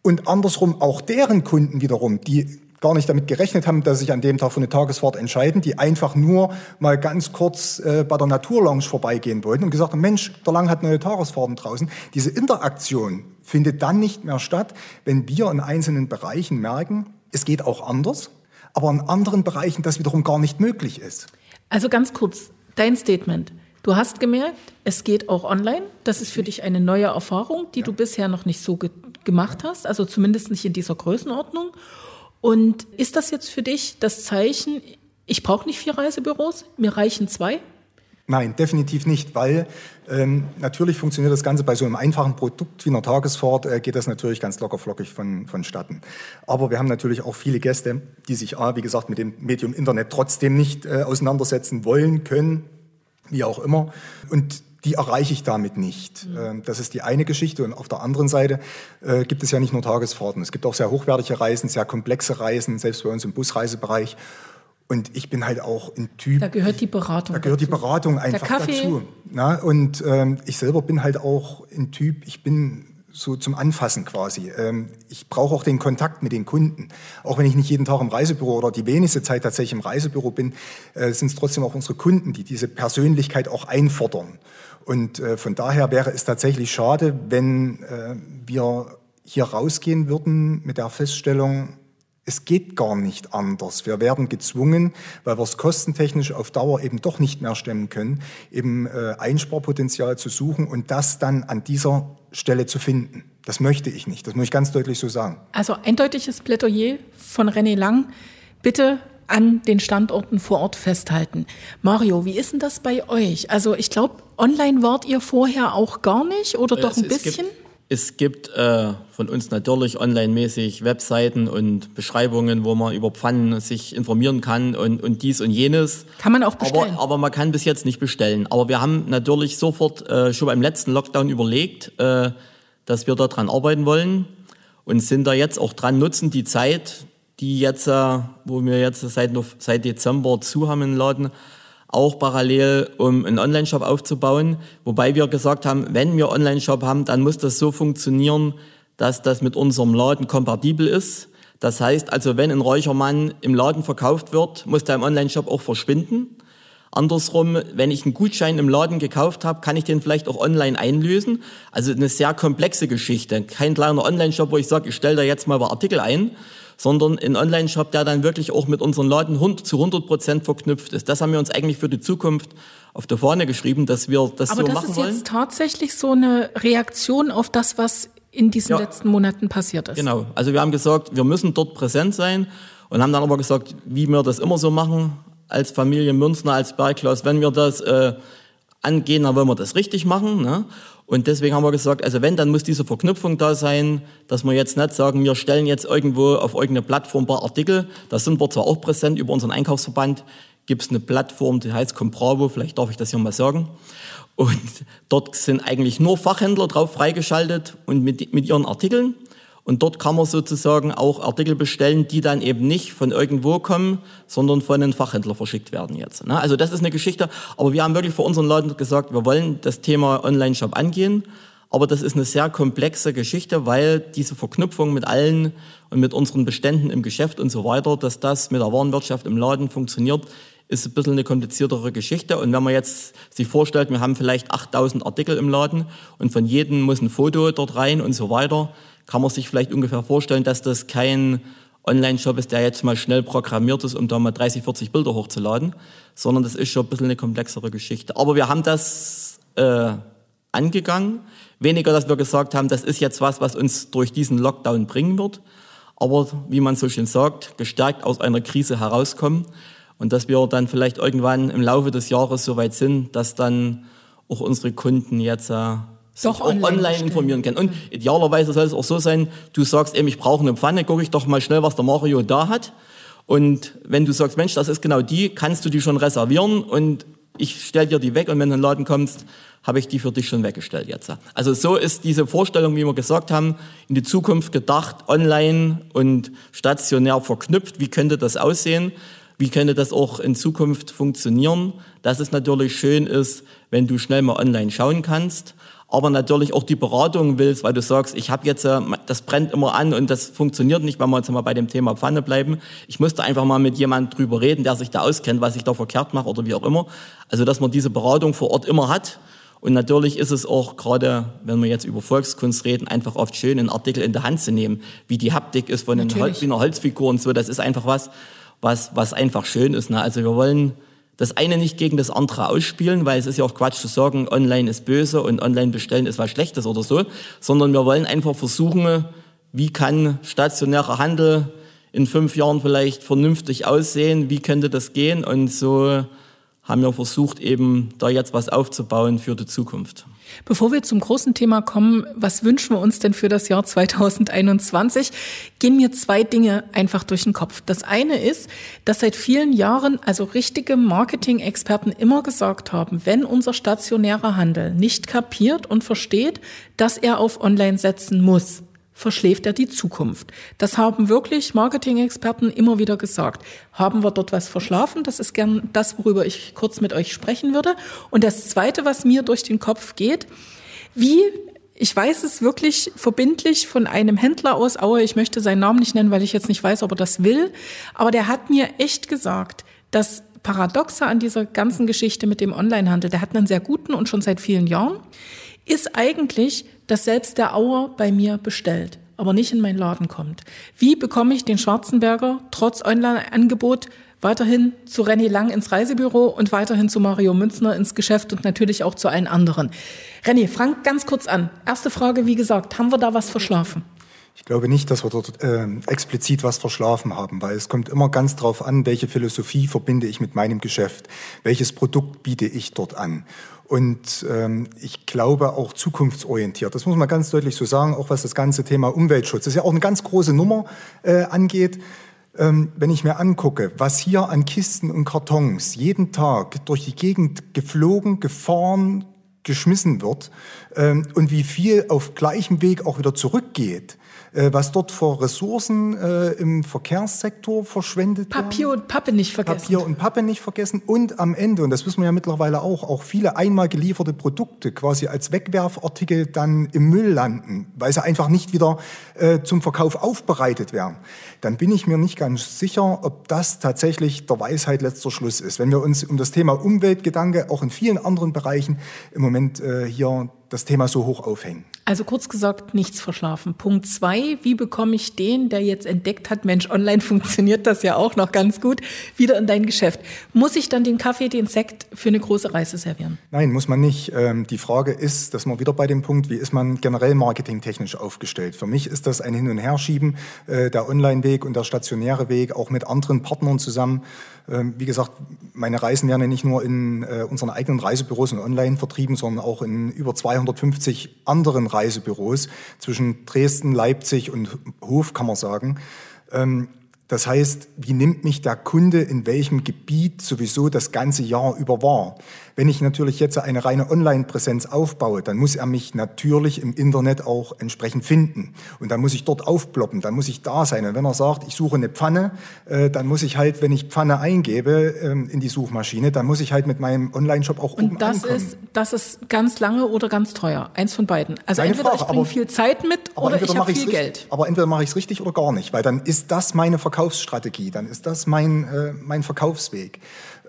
Und andersrum auch deren Kunden wiederum, die gar nicht damit gerechnet haben, dass sie sich an dem Tag für eine Tagesfahrt entscheiden, die einfach nur mal ganz kurz äh, bei der Naturlounge vorbeigehen wollten und gesagt haben, Mensch, der Lang hat neue Tagesfahrten draußen. Diese Interaktion findet dann nicht mehr statt, wenn wir in einzelnen Bereichen merken, es geht auch anders, aber in anderen Bereichen das wiederum gar nicht möglich ist. Also ganz kurz, dein Statement. Du hast gemerkt, es geht auch online. Das ist für dich eine neue Erfahrung, die ja. du bisher noch nicht so ge gemacht hast, also zumindest nicht in dieser Größenordnung. Und ist das jetzt für dich das Zeichen, ich brauche nicht vier Reisebüros, mir reichen zwei? Nein, definitiv nicht, weil ähm, natürlich funktioniert das Ganze bei so einem einfachen Produkt wie einer Tagesfahrt, äh, geht das natürlich ganz lockerflockig von, vonstatten. Aber wir haben natürlich auch viele Gäste, die sich, ah, wie gesagt, mit dem Medium Internet trotzdem nicht äh, auseinandersetzen wollen, können, wie auch immer. Und die erreiche ich damit nicht. Mhm. Das ist die eine Geschichte. Und auf der anderen Seite äh, gibt es ja nicht nur Tagesfahrten. Es gibt auch sehr hochwertige Reisen, sehr komplexe Reisen, selbst bei uns im Busreisebereich. Und ich bin halt auch ein Typ. Da gehört die Beratung. Da gehört dazu. die Beratung einfach dazu. Na, und ähm, ich selber bin halt auch ein Typ, ich bin so zum Anfassen quasi. Ähm, ich brauche auch den Kontakt mit den Kunden. Auch wenn ich nicht jeden Tag im Reisebüro oder die wenigste Zeit tatsächlich im Reisebüro bin, äh, sind es trotzdem auch unsere Kunden, die diese Persönlichkeit auch einfordern. Und äh, von daher wäre es tatsächlich schade, wenn äh, wir hier rausgehen würden mit der Feststellung, es geht gar nicht anders. Wir werden gezwungen, weil wir es kostentechnisch auf Dauer eben doch nicht mehr stemmen können, eben äh, Einsparpotenzial zu suchen und das dann an dieser Stelle zu finden. Das möchte ich nicht. Das muss ich ganz deutlich so sagen. Also eindeutiges Plädoyer von René Lang. Bitte an den Standorten vor Ort festhalten. Mario, wie ist denn das bei euch? Also ich glaube, online wart ihr vorher auch gar nicht oder doch ein es, bisschen? Gibt, es gibt äh, von uns natürlich online-mäßig Webseiten und Beschreibungen, wo man über Pfannen sich informieren kann und, und dies und jenes. Kann man auch bestellen. Aber, aber man kann bis jetzt nicht bestellen. Aber wir haben natürlich sofort äh, schon beim letzten Lockdown überlegt, äh, dass wir daran arbeiten wollen und sind da jetzt auch dran, nutzen die Zeit, die jetzt, äh, wo wir jetzt seit, seit Dezember zu haben den Laden, auch parallel, um einen Online-Shop aufzubauen. Wobei wir gesagt haben, wenn wir Online-Shop haben, dann muss das so funktionieren, dass das mit unserem Laden kompatibel ist. Das heißt also, wenn ein Räuchermann im Laden verkauft wird, muss der im Online-Shop auch verschwinden. Andersrum, wenn ich einen Gutschein im Laden gekauft habe, kann ich den vielleicht auch online einlösen. Also eine sehr komplexe Geschichte. Kein kleiner Online-Shop, wo ich sage, ich stelle da jetzt mal ein Artikel ein, sondern ein Online-Shop, der dann wirklich auch mit unseren Leuten zu 100 Prozent verknüpft ist. Das haben wir uns eigentlich für die Zukunft auf der Fahne geschrieben, dass wir das Aber so das machen wollen. wollen. Aber das ist jetzt tatsächlich so eine Reaktion auf das, was in diesen ja. letzten Monaten passiert ist. Genau. Also wir haben gesagt, wir müssen dort präsent sein und haben dann aber gesagt, wie wir das immer so machen als Familie Münzner, als Bergklaus, wenn wir das äh, angehen, dann wollen wir das richtig machen. Ne? Und deswegen haben wir gesagt, also wenn, dann muss diese Verknüpfung da sein, dass wir jetzt nicht sagen, wir stellen jetzt irgendwo auf irgendeine Plattform ein paar Artikel. Da sind wir zwar auch präsent über unseren Einkaufsverband, gibt es eine Plattform, die heißt Compravo, vielleicht darf ich das hier mal sagen. Und dort sind eigentlich nur Fachhändler drauf freigeschaltet und mit, mit ihren Artikeln. Und dort kann man sozusagen auch Artikel bestellen, die dann eben nicht von irgendwo kommen, sondern von einem Fachhändler verschickt werden jetzt. Ne? Also das ist eine Geschichte. Aber wir haben wirklich vor unseren Leuten gesagt, wir wollen das Thema Online-Shop angehen. Aber das ist eine sehr komplexe Geschichte, weil diese Verknüpfung mit allen und mit unseren Beständen im Geschäft und so weiter, dass das mit der Warenwirtschaft im Laden funktioniert, ist ein bisschen eine kompliziertere Geschichte. Und wenn man jetzt sich vorstellt, wir haben vielleicht 8000 Artikel im Laden und von jedem muss ein Foto dort rein und so weiter, kann man sich vielleicht ungefähr vorstellen, dass das kein Online-Shop ist, der jetzt mal schnell programmiert ist, um da mal 30, 40 Bilder hochzuladen, sondern das ist schon ein bisschen eine komplexere Geschichte. Aber wir haben das äh, angegangen. Weniger, dass wir gesagt haben, das ist jetzt was, was uns durch diesen Lockdown bringen wird. Aber wie man so schön sagt, gestärkt aus einer Krise herauskommen. Und dass wir dann vielleicht irgendwann im Laufe des Jahres so weit sind, dass dann auch unsere Kunden jetzt äh, doch auch online, online informieren können. Und idealerweise soll es auch so sein, du sagst eben, ich brauche eine Pfanne, gucke ich doch mal schnell, was der Mario da hat. Und wenn du sagst, Mensch, das ist genau die, kannst du die schon reservieren und ich stell dir die weg und wenn du in den Laden kommst, habe ich die für dich schon weggestellt jetzt. Also so ist diese Vorstellung, wie wir gesagt haben, in die Zukunft gedacht, online und stationär verknüpft. Wie könnte das aussehen? Wie könnte das auch in Zukunft funktionieren? Dass es natürlich schön ist, wenn du schnell mal online schauen kannst aber natürlich auch die Beratung willst, weil du sagst, ich habe jetzt, äh, das brennt immer an und das funktioniert nicht, wenn wir jetzt mal bei dem Thema Pfanne bleiben. Ich musste einfach mal mit jemand drüber reden, der sich da auskennt, was ich da verkehrt mache oder wie auch immer. Also, dass man diese Beratung vor Ort immer hat. Und natürlich ist es auch gerade, wenn wir jetzt über Volkskunst reden, einfach oft schön, einen Artikel in der Hand zu nehmen, wie die Haptik ist von einer Holzfigur und so. Das ist einfach was, was, was einfach schön ist. Ne? Also wir wollen das eine nicht gegen das andere ausspielen, weil es ist ja auch Quatsch zu sagen, online ist böse und online bestellen ist was Schlechtes oder so, sondern wir wollen einfach versuchen, wie kann stationärer Handel in fünf Jahren vielleicht vernünftig aussehen, wie könnte das gehen und so haben wir versucht, eben da jetzt was aufzubauen für die Zukunft. Bevor wir zum großen Thema kommen, was wünschen wir uns denn für das Jahr 2021, gehen mir zwei Dinge einfach durch den Kopf. Das eine ist, dass seit vielen Jahren also richtige Marketing-Experten immer gesagt haben, wenn unser stationärer Handel nicht kapiert und versteht, dass er auf Online setzen muss, verschläft er die Zukunft. Das haben wirklich Marketing-Experten immer wieder gesagt. Haben wir dort was verschlafen? Das ist gern das, worüber ich kurz mit euch sprechen würde. Und das Zweite, was mir durch den Kopf geht, wie ich weiß es wirklich verbindlich von einem Händler aus Aue. Ich möchte seinen Namen nicht nennen, weil ich jetzt nicht weiß, ob er das will. Aber der hat mir echt gesagt, dass Paradoxe an dieser ganzen Geschichte mit dem Onlinehandel, der hat einen sehr guten und schon seit vielen Jahren, ist eigentlich, dass selbst der Auer bei mir bestellt, aber nicht in meinen Laden kommt. Wie bekomme ich den Schwarzenberger trotz Online-Angebot weiterhin zu Renny Lang ins Reisebüro und weiterhin zu Mario Münzner ins Geschäft und natürlich auch zu allen anderen. Renny, Frank, ganz kurz an. Erste Frage, wie gesagt, haben wir da was verschlafen? Ich glaube nicht, dass wir dort äh, explizit was verschlafen haben, weil es kommt immer ganz drauf an, welche Philosophie verbinde ich mit meinem Geschäft, welches Produkt biete ich dort an. Und ähm, ich glaube auch zukunftsorientiert. Das muss man ganz deutlich so sagen, auch was das ganze Thema Umweltschutz, das ist ja auch eine ganz große Nummer äh, angeht. Ähm, wenn ich mir angucke, was hier an Kisten und Kartons jeden Tag durch die Gegend geflogen, gefahren, geschmissen wird ähm, und wie viel auf gleichem Weg auch wieder zurückgeht, was dort vor Ressourcen äh, im Verkehrssektor verschwendet Papier werden. und Pappe nicht vergessen. Papier und Pappe nicht vergessen. Und am Ende, und das wissen wir ja mittlerweile auch, auch viele einmal gelieferte Produkte quasi als Wegwerfartikel dann im Müll landen, weil sie einfach nicht wieder äh, zum Verkauf aufbereitet werden. Dann bin ich mir nicht ganz sicher, ob das tatsächlich der Weisheit letzter Schluss ist. Wenn wir uns um das Thema Umweltgedanke auch in vielen anderen Bereichen im Moment äh, hier das Thema so hoch aufhängen. Also kurz gesagt, nichts verschlafen. Punkt zwei, wie bekomme ich den, der jetzt entdeckt hat, Mensch, online funktioniert das ja auch noch ganz gut, wieder in dein Geschäft? Muss ich dann den Kaffee, den Sekt für eine große Reise servieren? Nein, muss man nicht. Ähm, die Frage ist, dass man wieder bei dem Punkt, wie ist man generell marketingtechnisch aufgestellt? Für mich ist das ein Hin- und Herschieben, äh, der Online-Weg und der stationäre Weg, auch mit anderen Partnern zusammen. Ähm, wie gesagt, meine Reisen werden ja nicht nur in äh, unseren eigenen Reisebüros und online vertrieben, sondern auch in über 250 anderen Reisebüros zwischen Dresden, Leipzig und Hof, kann man sagen. Ähm, das heißt, wie nimmt mich der Kunde in welchem Gebiet sowieso das ganze Jahr über wahr? Wenn ich natürlich jetzt eine reine Online-Präsenz aufbaue, dann muss er mich natürlich im Internet auch entsprechend finden. Und dann muss ich dort aufploppen, dann muss ich da sein. Und wenn er sagt, ich suche eine Pfanne, äh, dann muss ich halt, wenn ich Pfanne eingebe ähm, in die Suchmaschine, dann muss ich halt mit meinem Online-Shop auch Und oben das ankommen. ist, das ist ganz lange oder ganz teuer. Eins von beiden. Also Keine entweder Frage, ich bringe viel Zeit mit oder ich habe viel Geld. Aber entweder mache ich es richtig oder gar nicht, weil dann ist das meine Verkaufsstrategie, dann ist das mein, äh, mein Verkaufsweg.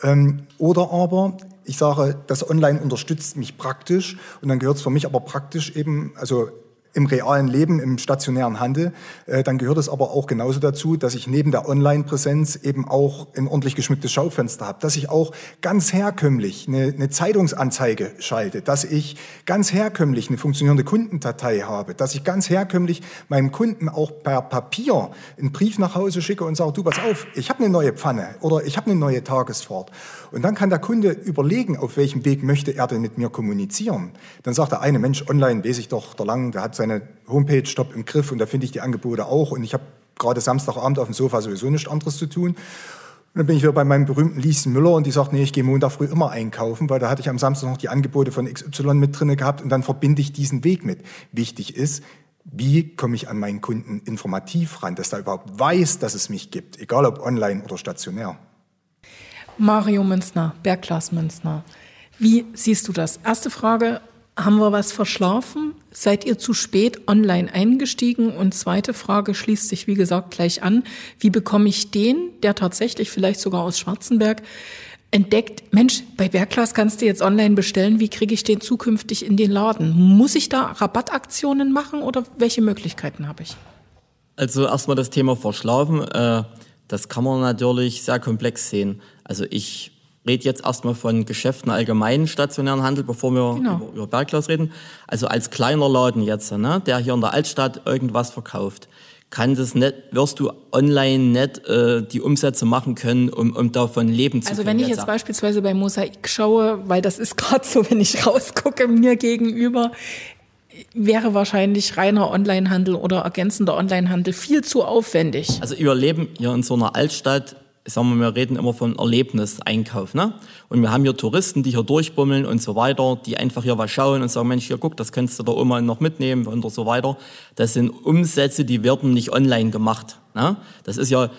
Ähm, oder aber ich sage, das Online unterstützt mich praktisch und dann gehört es für mich aber praktisch eben, also im realen Leben, im stationären Handel, äh, dann gehört es aber auch genauso dazu, dass ich neben der Online-Präsenz eben auch ein ordentlich geschmücktes Schaufenster habe, dass ich auch ganz herkömmlich eine, eine Zeitungsanzeige schalte, dass ich ganz herkömmlich eine funktionierende Kundendatei habe, dass ich ganz herkömmlich meinem Kunden auch per Papier einen Brief nach Hause schicke und sage, du pass auf, ich habe eine neue Pfanne oder ich habe eine neue Tagesfahrt. Und dann kann der Kunde überlegen, auf welchem Weg möchte er denn mit mir kommunizieren. Dann sagt der eine, Mensch, online weiß ich doch, der Lang, der hat seine Homepage Stopp im Griff und da finde ich die Angebote auch und ich habe gerade Samstagabend auf dem Sofa sowieso nichts anderes zu tun. Und dann bin ich wieder bei meinem berühmten Lieschen Müller und die sagt, nee, ich gehe Montag früh immer einkaufen, weil da hatte ich am Samstag noch die Angebote von XY mit drinne gehabt und dann verbinde ich diesen Weg mit. Wichtig ist, wie komme ich an meinen Kunden informativ ran, dass er überhaupt weiß, dass es mich gibt, egal ob online oder stationär. Mario Münzner, Bergklass Münzner. Wie siehst du das? Erste Frage, haben wir was verschlafen? Seid ihr zu spät online eingestiegen? Und zweite Frage schließt sich, wie gesagt, gleich an. Wie bekomme ich den, der tatsächlich vielleicht sogar aus Schwarzenberg entdeckt, Mensch, bei Bergklass kannst du jetzt online bestellen, wie kriege ich den zukünftig in den Laden? Muss ich da Rabattaktionen machen oder welche Möglichkeiten habe ich? Also erstmal das Thema Verschlafen, äh, das kann man natürlich sehr komplex sehen. Also ich rede jetzt erstmal von Geschäften allgemeinen stationären Handel, bevor wir genau. über, über Bergglas reden. Also als kleiner Laden jetzt, ne, der hier in der Altstadt irgendwas verkauft, kann das nicht, wirst du online nicht äh, die Umsätze machen können, um, um davon leben zu also können. Also wenn ich jetzt, jetzt beispielsweise bei Mosaik schaue, weil das ist gerade so, wenn ich rausgucke mir gegenüber, wäre wahrscheinlich reiner Onlinehandel oder ergänzender Onlinehandel viel zu aufwendig. Also wir leben hier in so einer Altstadt sagen wir, wir reden immer von Erlebniseinkauf, ne? Und wir haben hier Touristen, die hier durchbummeln und so weiter, die einfach hier was schauen und sagen, Mensch, hier guck, das kannst du da Oma noch mitnehmen und so weiter. Das sind Umsätze, die werden nicht online gemacht, ne? Das ist ja,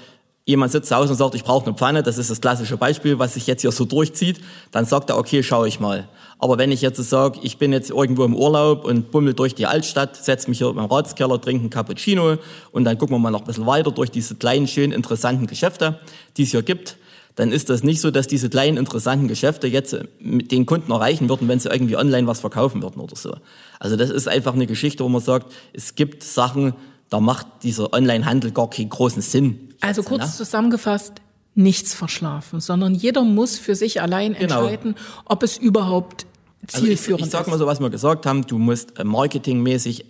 jemand sitzt zu Hause und sagt, ich brauche eine Pfanne, das ist das klassische Beispiel, was sich jetzt hier so durchzieht, dann sagt er, okay, schaue ich mal. Aber wenn ich jetzt sage, ich bin jetzt irgendwo im Urlaub und bummel durch die Altstadt, setze mich hier im Ratskeller, trinke einen Cappuccino und dann gucken wir mal noch ein bisschen weiter durch diese kleinen, schönen, interessanten Geschäfte, die es hier gibt, dann ist das nicht so, dass diese kleinen, interessanten Geschäfte jetzt mit den Kunden erreichen würden, wenn sie irgendwie online was verkaufen würden oder so. Also das ist einfach eine Geschichte, wo man sagt, es gibt Sachen, da macht dieser Online-Handel gar keinen großen Sinn. Also kurz ne? zusammengefasst, nichts verschlafen, sondern jeder muss für sich allein genau. entscheiden, ob es überhaupt zielführend also ich, ich sag mal so, was wir gesagt haben, du musst äh, marketingmäßig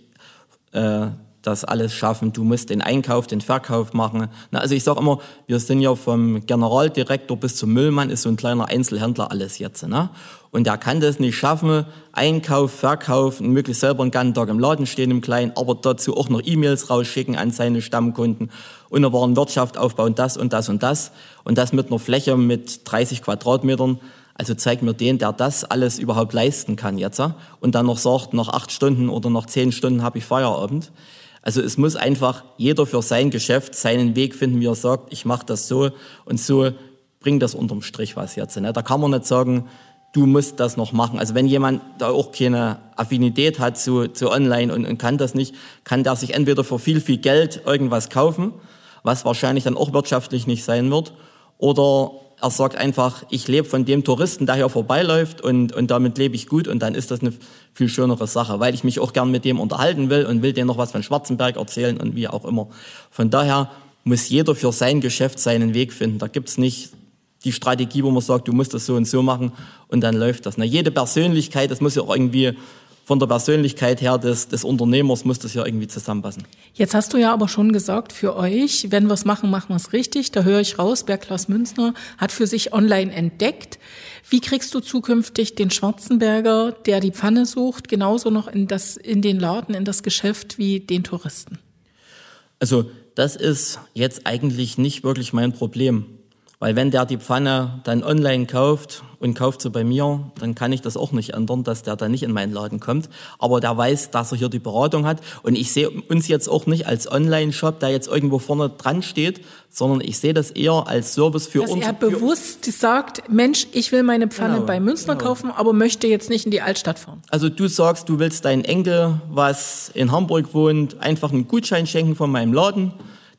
äh, das alles schaffen. Du musst den Einkauf, den Verkauf machen. Na, also ich sage immer, wir sind ja vom Generaldirektor bis zum Müllmann ist so ein kleiner Einzelhändler alles jetzt. Ne? Und er kann das nicht schaffen, Einkauf, Verkauf, möglichst selber einen ganzen Tag im Laden stehen im Kleinen, aber dazu auch noch E-Mails rausschicken an seine Stammkunden und eine Warenwirtschaft aufbauen, das und das und das. Und das mit einer Fläche mit 30 Quadratmetern. Also zeig mir den, der das alles überhaupt leisten kann jetzt und dann noch sagt, nach acht Stunden oder nach zehn Stunden habe ich Feierabend. Also es muss einfach jeder für sein Geschäft seinen Weg finden, wie er sagt, ich mache das so und so bringt das unterm Strich was jetzt. Ne? Da kann man nicht sagen, du musst das noch machen. Also wenn jemand da auch keine Affinität hat zu, zu online und, und kann das nicht, kann der sich entweder für viel, viel Geld irgendwas kaufen, was wahrscheinlich dann auch wirtschaftlich nicht sein wird, oder er sagt einfach, ich lebe von dem Touristen, der hier vorbeiläuft und, und damit lebe ich gut und dann ist das eine viel schönere Sache, weil ich mich auch gern mit dem unterhalten will und will dem noch was von Schwarzenberg erzählen und wie auch immer. Von daher muss jeder für sein Geschäft seinen Weg finden. Da gibt's nicht die Strategie, wo man sagt, du musst das so und so machen und dann läuft das. Na, jede Persönlichkeit, das muss ja auch irgendwie von der Persönlichkeit her des, des Unternehmers muss das ja irgendwie zusammenpassen. Jetzt hast du ja aber schon gesagt, für euch, wenn wir es machen, machen wir es richtig. Da höre ich raus, Bergklaus Münzner hat für sich online entdeckt. Wie kriegst du zukünftig den Schwarzenberger, der die Pfanne sucht, genauso noch in, das, in den Laden, in das Geschäft wie den Touristen? Also das ist jetzt eigentlich nicht wirklich mein Problem. Weil wenn der die Pfanne dann online kauft und kauft sie bei mir, dann kann ich das auch nicht ändern, dass der dann nicht in meinen Laden kommt. Aber der weiß, dass er hier die Beratung hat. Und ich sehe uns jetzt auch nicht als Online-Shop, der jetzt irgendwo vorne dran steht, sondern ich sehe das eher als Service für dass uns. Dass er bewusst sagt, Mensch, ich will meine Pfanne genau, bei Münster genau. kaufen, aber möchte jetzt nicht in die Altstadt fahren. Also du sagst, du willst deinen Enkel, was in Hamburg wohnt, einfach einen Gutschein schenken von meinem Laden.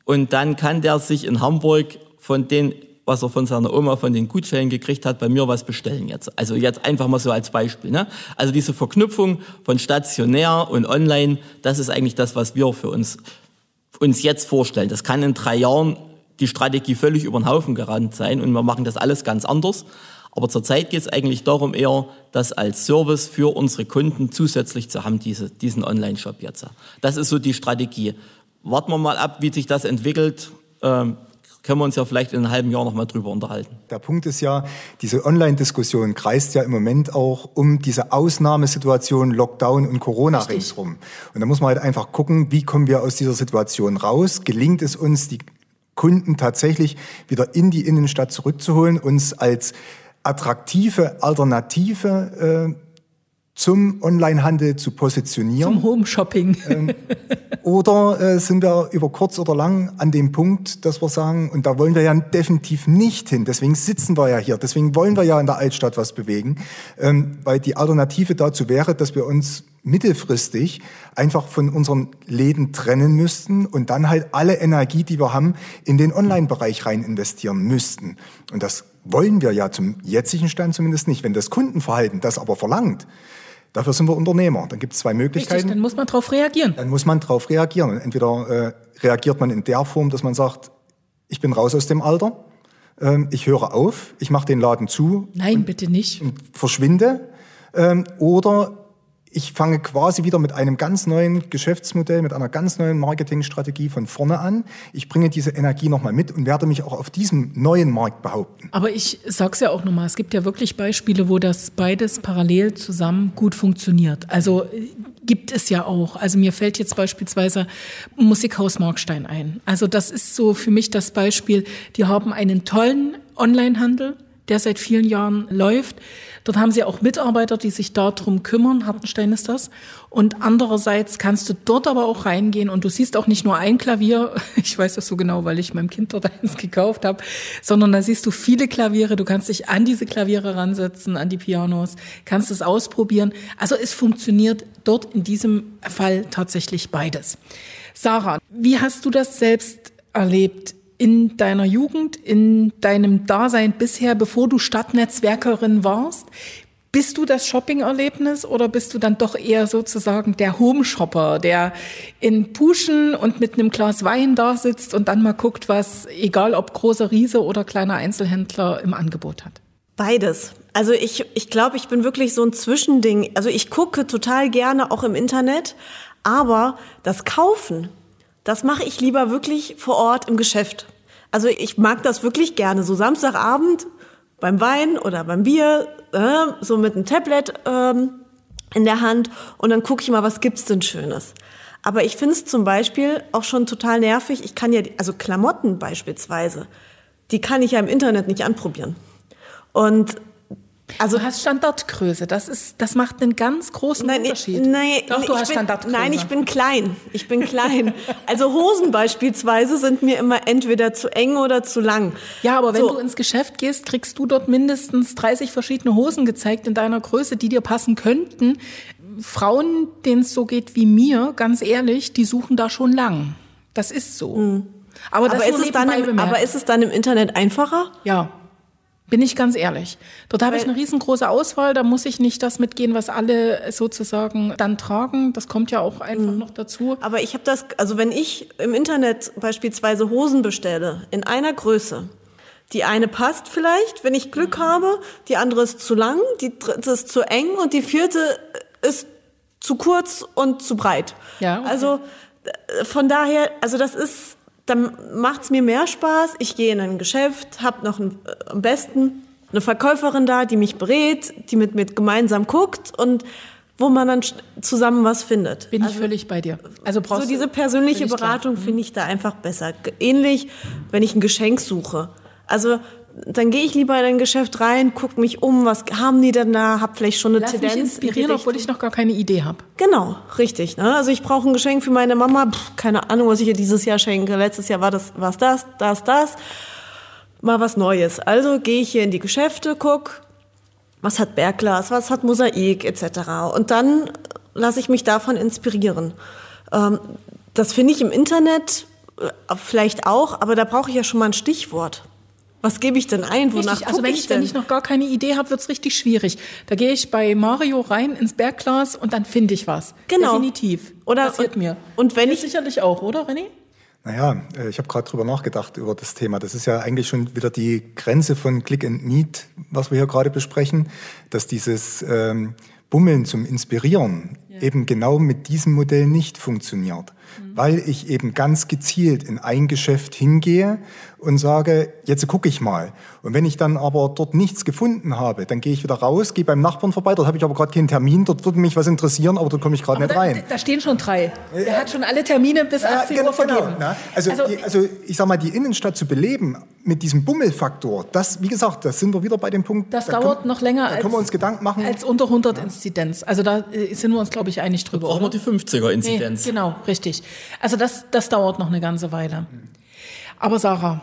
Und dann kann der sich in Hamburg von den was er von seiner Oma von den Gutscheinen gekriegt hat, bei mir was bestellen jetzt. Also jetzt einfach mal so als Beispiel. Ne? Also diese Verknüpfung von stationär und online, das ist eigentlich das, was wir für uns, uns jetzt vorstellen. Das kann in drei Jahren die Strategie völlig über den Haufen gerannt sein und wir machen das alles ganz anders. Aber zurzeit geht es eigentlich darum, eher das als Service für unsere Kunden zusätzlich zu haben, diese, diesen Online-Shop jetzt. Das ist so die Strategie. Warten wir mal ab, wie sich das entwickelt. Ähm, können wir uns ja vielleicht in einem halben Jahr noch mal drüber unterhalten. Der Punkt ist ja, diese Online-Diskussion kreist ja im Moment auch um diese Ausnahmesituation Lockdown und Corona Richtig. ringsrum. Und da muss man halt einfach gucken, wie kommen wir aus dieser Situation raus? Gelingt es uns, die Kunden tatsächlich wieder in die Innenstadt zurückzuholen, uns als attraktive Alternative äh, zum Onlinehandel zu positionieren. Zum Home-Shopping. Ähm, oder äh, sind wir über kurz oder lang an dem Punkt, dass wir sagen, und da wollen wir ja definitiv nicht hin, deswegen sitzen wir ja hier, deswegen wollen wir ja in der Altstadt was bewegen, ähm, weil die Alternative dazu wäre, dass wir uns mittelfristig einfach von unseren Läden trennen müssten und dann halt alle Energie, die wir haben, in den Online-Bereich rein investieren müssten. Und das wollen wir ja zum jetzigen Stand zumindest nicht. Wenn das Kundenverhalten das aber verlangt, dafür sind wir Unternehmer. Dann gibt es zwei Möglichkeiten. Richtig, dann muss man darauf reagieren. Dann muss man darauf reagieren. Und entweder äh, reagiert man in der Form, dass man sagt, ich bin raus aus dem Alter, ähm, ich höre auf, ich mache den Laden zu. Nein, bitte nicht. Und verschwinde. Ähm, oder ich fange quasi wieder mit einem ganz neuen Geschäftsmodell, mit einer ganz neuen Marketingstrategie von vorne an. Ich bringe diese Energie nochmal mit und werde mich auch auf diesem neuen Markt behaupten. Aber ich sag's ja auch nochmal, es gibt ja wirklich Beispiele, wo das beides parallel zusammen gut funktioniert. Also gibt es ja auch. Also mir fällt jetzt beispielsweise Musikhaus Markstein ein. Also das ist so für mich das Beispiel, die haben einen tollen Onlinehandel, der seit vielen Jahren läuft. Dort haben sie auch Mitarbeiter, die sich darum kümmern. Hartenstein ist das. Und andererseits kannst du dort aber auch reingehen und du siehst auch nicht nur ein Klavier. Ich weiß das so genau, weil ich meinem Kind dort eins gekauft habe, sondern da siehst du viele Klaviere. Du kannst dich an diese Klaviere ransetzen, an die Pianos, kannst es ausprobieren. Also es funktioniert dort in diesem Fall tatsächlich beides. Sarah, wie hast du das selbst erlebt? In deiner Jugend, in deinem Dasein bisher, bevor du Stadtnetzwerkerin warst? Bist du das Shopping-Erlebnis oder bist du dann doch eher sozusagen der Home-Shopper, der in Puschen und mit einem Glas Wein da sitzt und dann mal guckt, was, egal ob großer Riese oder kleiner Einzelhändler im Angebot hat? Beides. Also ich, ich glaube, ich bin wirklich so ein Zwischending. Also ich gucke total gerne auch im Internet, aber das Kaufen, das mache ich lieber wirklich vor Ort im Geschäft. Also ich mag das wirklich gerne, so Samstagabend beim Wein oder beim Bier, äh, so mit einem Tablet ähm, in der Hand und dann gucke ich mal, was gibt's denn Schönes. Aber ich finde es zum Beispiel auch schon total nervig. Ich kann ja, also Klamotten beispielsweise, die kann ich ja im Internet nicht anprobieren. Und also du hast Standardgröße, das ist, das macht einen ganz großen nein, Unterschied. Nein, Doch, du hast bin, Standardgröße. Nein, ich bin klein. Ich bin klein. also Hosen beispielsweise sind mir immer entweder zu eng oder zu lang. Ja, aber wenn so. du ins Geschäft gehst, kriegst du dort mindestens 30 verschiedene Hosen gezeigt in deiner Größe, die dir passen könnten. Frauen, denen es so geht wie mir, ganz ehrlich, die suchen da schon lang. Das ist so. Mhm. Aber, aber, ist es dann aber ist es dann im Internet einfacher? Ja. Bin ich ganz ehrlich. Dort habe ich eine riesengroße Auswahl, da muss ich nicht das mitgehen, was alle sozusagen dann tragen. Das kommt ja auch einfach mhm. noch dazu. Aber ich habe das, also wenn ich im Internet beispielsweise Hosen bestelle, in einer Größe, die eine passt vielleicht, wenn ich Glück mhm. habe, die andere ist zu lang, die dritte ist zu eng und die vierte ist zu kurz und zu breit. Ja. Okay. Also von daher, also das ist dann macht's mir mehr Spaß. Ich gehe in ein Geschäft, habe noch ein, äh, am besten eine Verkäuferin da, die mich berät, die mit mir gemeinsam guckt und wo man dann zusammen was findet. Bin also, ich völlig bei dir. Also brauchst so diese persönliche Beratung finde ich da einfach besser. Ähnlich, wenn ich ein Geschenk suche. Also dann gehe ich lieber in ein Geschäft rein, gucke mich um, was haben die denn da, hab vielleicht schon eine Lass Tendenz. Mich inspirieren, obwohl ich noch gar keine Idee habe. Genau, richtig. Ne? Also ich brauche ein Geschenk für meine Mama, Pff, keine Ahnung, was ich ihr dieses Jahr schenke. Letztes Jahr war das, was das, das, das. Mal was Neues. Also gehe ich hier in die Geschäfte, guck, was hat Bergglas, was hat Mosaik etc. Und dann lasse ich mich davon inspirieren. Ähm, das finde ich im Internet äh, vielleicht auch, aber da brauche ich ja schon mal ein Stichwort. Was gebe ich denn ein? Wonach Richtig, also wenn ich ich, denn? wenn ich noch gar keine Idee habe, wird's richtig schwierig. Da gehe ich bei Mario rein ins Bergglas und dann finde ich was. Genau. Definitiv. Oder- Passiert und- mir. und wenn Dir ich- sicherlich auch, oder René? Naja, äh, ich habe gerade drüber nachgedacht über das Thema. Das ist ja eigentlich schon wieder die Grenze von Click and Meet, was wir hier gerade besprechen, dass dieses ähm, Bummeln zum Inspirieren eben genau mit diesem Modell nicht funktioniert, weil ich eben ganz gezielt in ein Geschäft hingehe und sage, jetzt gucke ich mal. Und wenn ich dann aber dort nichts gefunden habe, dann gehe ich wieder raus, gehe beim Nachbarn vorbei, dort habe ich aber gerade keinen Termin, dort würde mich was interessieren, aber dort komme ich gerade nicht Da, rein. da stehen schon drei. Der hat schon alle Termine bis 18 genau, Uhr vergeben. ne? also, Also- die, also ich sag mal, die Innenstadt zu beleben mit diesem Bummelfaktor, das, wie gesagt, das sind wir wieder bei dem Punkt. Das da dauert können, noch länger Da als, können wir uns Gedanken machen. als unter 100 Inzidenz. Also da äh, sind wir uns, glaube ich, einig drüber. Brauchen wir die 50er-Inzidenz. Nee, genau, richtig. Also das, das dauert noch eine ganze Weile. Aber Sarah,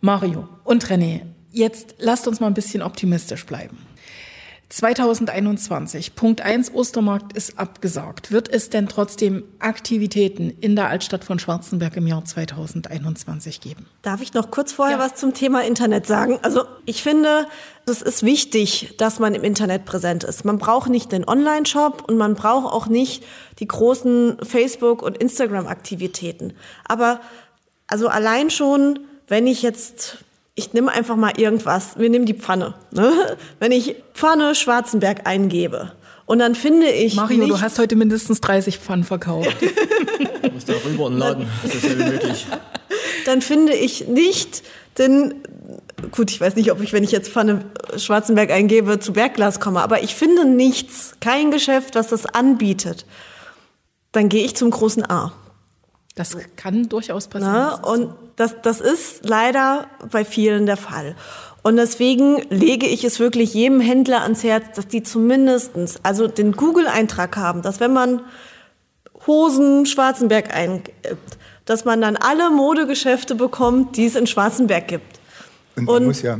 Mario und René, jetzt lasst uns mal ein bisschen optimistisch bleiben. 2021, Punkt 1, Ostermarkt ist abgesagt. Wird es denn trotzdem Aktivitäten in der Altstadt von Schwarzenberg im Jahr 2021 geben? Darf ich noch kurz vorher Ja. was zum Thema Internet sagen? Also ich finde, es ist wichtig, dass man im Internet präsent ist. Man braucht nicht den Online-Shop und man braucht auch nicht die großen Facebook- und Instagram-Aktivitäten. Aber also allein schon, wenn ich jetzt, ich nehme einfach mal irgendwas, wir nehmen die Pfanne. Ne? Wenn ich Pfanne Schwarzenberg eingebe und dann finde ich Mario, nicht, du hast heute mindestens 30 Pfannen verkauft. Ich muss da rüber und laden, so schnell wie möglich. dann finde ich nicht den, gut, ich weiß nicht, ob ich, wenn ich jetzt Pfanne Schwarzenberg eingebe, zu Bergglas komme, aber ich finde nichts, kein Geschäft, was das anbietet. Dann gehe ich zum großen A. Das kann durchaus passieren. Ne? Das ist Und das, das ist leider bei vielen der Fall. Und deswegen lege ich es wirklich jedem Händler ans Herz, dass die zumindestens also den Google-Eintrag haben, dass wenn man Hosen Schwarzenberg eingibt, dass man dann alle Modegeschäfte bekommt, die es in Schwarzenberg gibt. Und man Und- muss ja,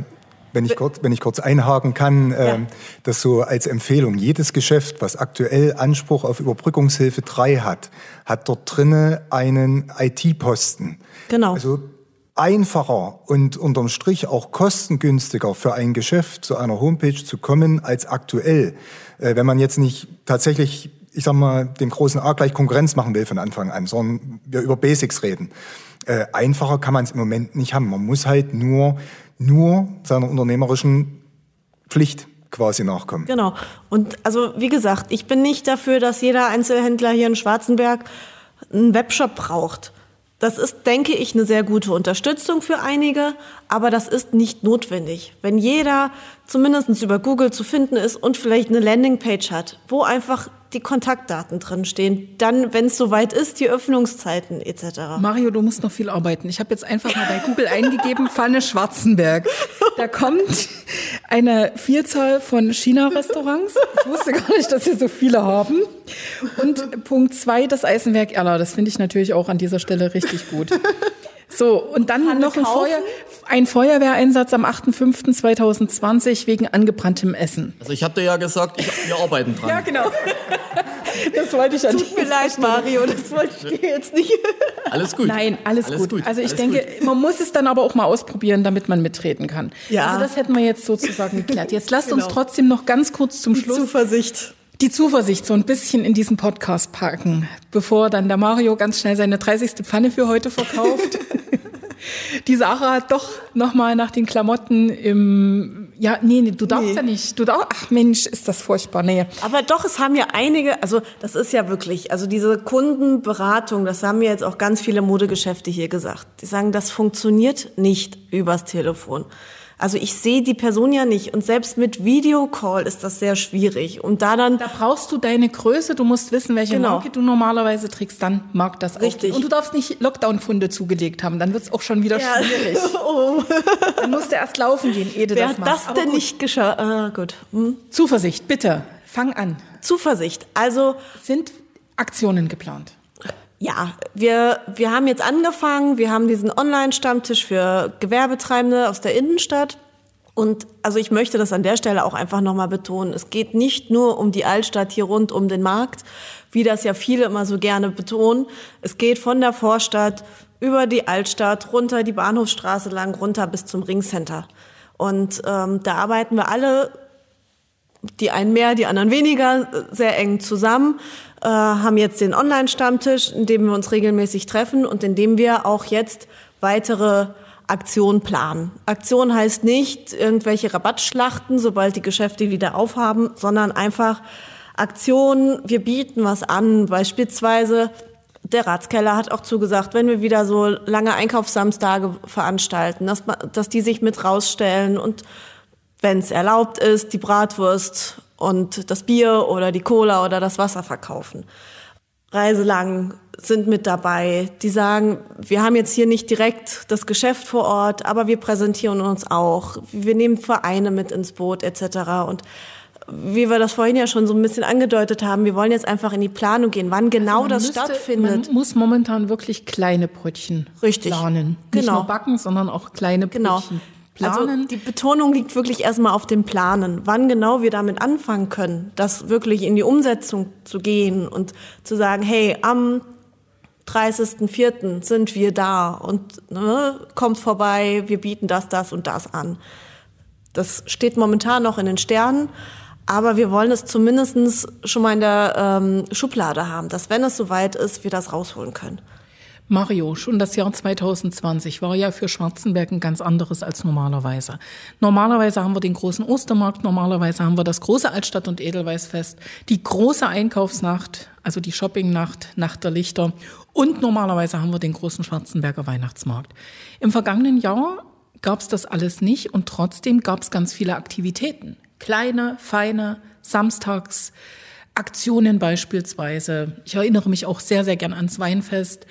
wenn ich kurz, wenn ich kurz einhaken kann, ähm, das so als Empfehlung. Jedes Geschäft, was aktuell Anspruch auf Überbrückungshilfe 3 hat, hat dort drinne einen IT-Posten. Genau. Also einfacher und unterm Strich auch kostengünstiger für ein Geschäft zu einer Homepage zu kommen als aktuell. Äh, wenn man jetzt nicht tatsächlich, ich sag mal, dem großen A gleich Konkurrenz machen will von Anfang an, sondern wir über Basics reden. Äh, einfacher kann man es im Moment nicht haben. Man muss halt nur, nur seiner unternehmerischen Pflicht quasi nachkommen. Genau. Und also wie gesagt, ich bin nicht dafür, dass jeder Einzelhändler hier in Schwarzenberg einen Webshop braucht. Das ist, denke ich, eine sehr gute Unterstützung für einige, aber das ist nicht notwendig. Wenn jeder zumindest über Google zu finden ist und vielleicht eine Landingpage hat, wo einfach die Kontaktdaten drin stehen, dann, wenn es soweit ist, die Öffnungszeiten etc. Mario, du musst noch viel arbeiten. Ich habe jetzt einfach mal bei Google eingegeben, Pfanne Schwarzenberg. Da kommt eine Vielzahl von China-Restaurants. Ich wusste gar nicht, dass wir so viele haben. Und Punkt zwei, das Eisenwerk Erla. Das finde ich natürlich auch an dieser Stelle richtig gut. So, und dann noch ein? Feuer, ein Feuerwehreinsatz am 8.5.2020 wegen angebranntem Essen. Also ich habe dir ja gesagt, ich, wir arbeiten dran. genau. Das wollte ich an Tut mir leid, Mario, das wollte ich dir jetzt nicht. Alles gut. Nein, alles, gut. Also ich alles denke, gut. man muss es dann aber auch mal ausprobieren, damit man mitreden kann. Ja. Also das hätten wir jetzt sozusagen geklärt. Jetzt lasst uns Genau. trotzdem noch ganz kurz zum Schluss Zuversicht. Die Zuversicht so ein bisschen in diesen Podcast packen, bevor dann der Mario ganz schnell seine 30. Pfanne für heute verkauft. Die Sarah hat doch nochmal nach den Klamotten im, ja, nee, nee du darfst Nee. ja nicht, du darfst, ach Mensch, ist das furchtbar, nee. Aber doch, es haben ja einige, also das ist ja wirklich, also diese Kundenberatung, das haben mir jetzt auch ganz viele Modegeschäfte hier gesagt. Die sagen, das funktioniert nicht übers Telefon. Also ich sehe die Person ja nicht und selbst mit Videocall ist das sehr schwierig. Und da dann, Da brauchst du deine Größe, du musst wissen, welche Genau. Marke du normalerweise trägst, dann mag das auch. Richtig. Und du darfst nicht Lockdown-Funde zugelegt haben, dann wird's auch schon wieder Ja. schwierig. oh, Dann musst du erst laufen gehen, ehe du wer das machst. das Aber denn gut. nicht geschafft? Ah, gut. Hm. Zuversicht, bitte, fang an. Zuversicht. Also Sind Aktionen geplant? Ja, wir, wir haben jetzt angefangen, wir haben diesen Online-Stammtisch für Gewerbetreibende aus der Innenstadt. Und also ich möchte das an der Stelle auch einfach nochmal betonen. Es geht nicht nur um die Altstadt hier rund um den Markt, wie das ja viele immer so gerne betonen. Es geht von der Vorstadt über die Altstadt, runter die Bahnhofstraße lang, runter bis zum Ringcenter. Und ähm, da arbeiten wir alle, die einen mehr, die anderen weniger, sehr eng zusammen, äh, haben jetzt den Online-Stammtisch, in dem wir uns regelmäßig treffen und in dem wir auch jetzt weitere Aktionen planen. Aktion heißt nicht irgendwelche Rabattschlachten, sobald die Geschäfte wieder aufhaben, sondern einfach Aktionen. Wir bieten was an, beispielsweise der Ratskeller hat auch zugesagt, wenn wir wieder so lange Einkaufssamstage veranstalten, dass, dass die sich mit rausstellen und wenn es erlaubt ist, die Bratwurst und das Bier oder die Cola oder das Wasser verkaufen. Reiselang sind mit dabei, die sagen, wir haben jetzt hier nicht direkt das Geschäft vor Ort, aber wir präsentieren uns auch. Wir nehmen Vereine mit ins Boot etc. Und wie wir das vorhin ja schon so ein bisschen angedeutet haben, wir wollen jetzt einfach in die Planung gehen, wann genau also das müsste, stattfindet. Man muss momentan wirklich kleine Brötchen Richtig. planen. Nicht genau. nur backen, sondern auch kleine genau. Brötchen. Genau. Planen. Also die Betonung liegt wirklich erstmal auf dem Planen. Wann genau wir damit anfangen können, das wirklich in die Umsetzung zu gehen und zu sagen, hey, am 30.04. sind wir da und ne, kommt vorbei, wir bieten das, das und das an. Das steht momentan noch in den Sternen. Aber wir wollen es zumindest schon mal in der ähm, Schublade haben, dass wenn es soweit ist, wir das rausholen können. Mario, schon das Jahr 2020 war ja für Schwarzenberg ein ganz anderes als normalerweise. Normalerweise haben wir den großen Ostermarkt, normalerweise haben wir das große Altstadt- und Edelweißfest, die große Einkaufsnacht, also die Shoppingnacht, Nacht der Lichter und normalerweise haben wir den großen Schwarzenberger Weihnachtsmarkt. Im vergangenen Jahr gab es das alles nicht und trotzdem gab es ganz viele Aktivitäten. Kleine, feine, samstags, Aktionen beispielsweise. Ich erinnere mich auch sehr, sehr gern ans Weinfest.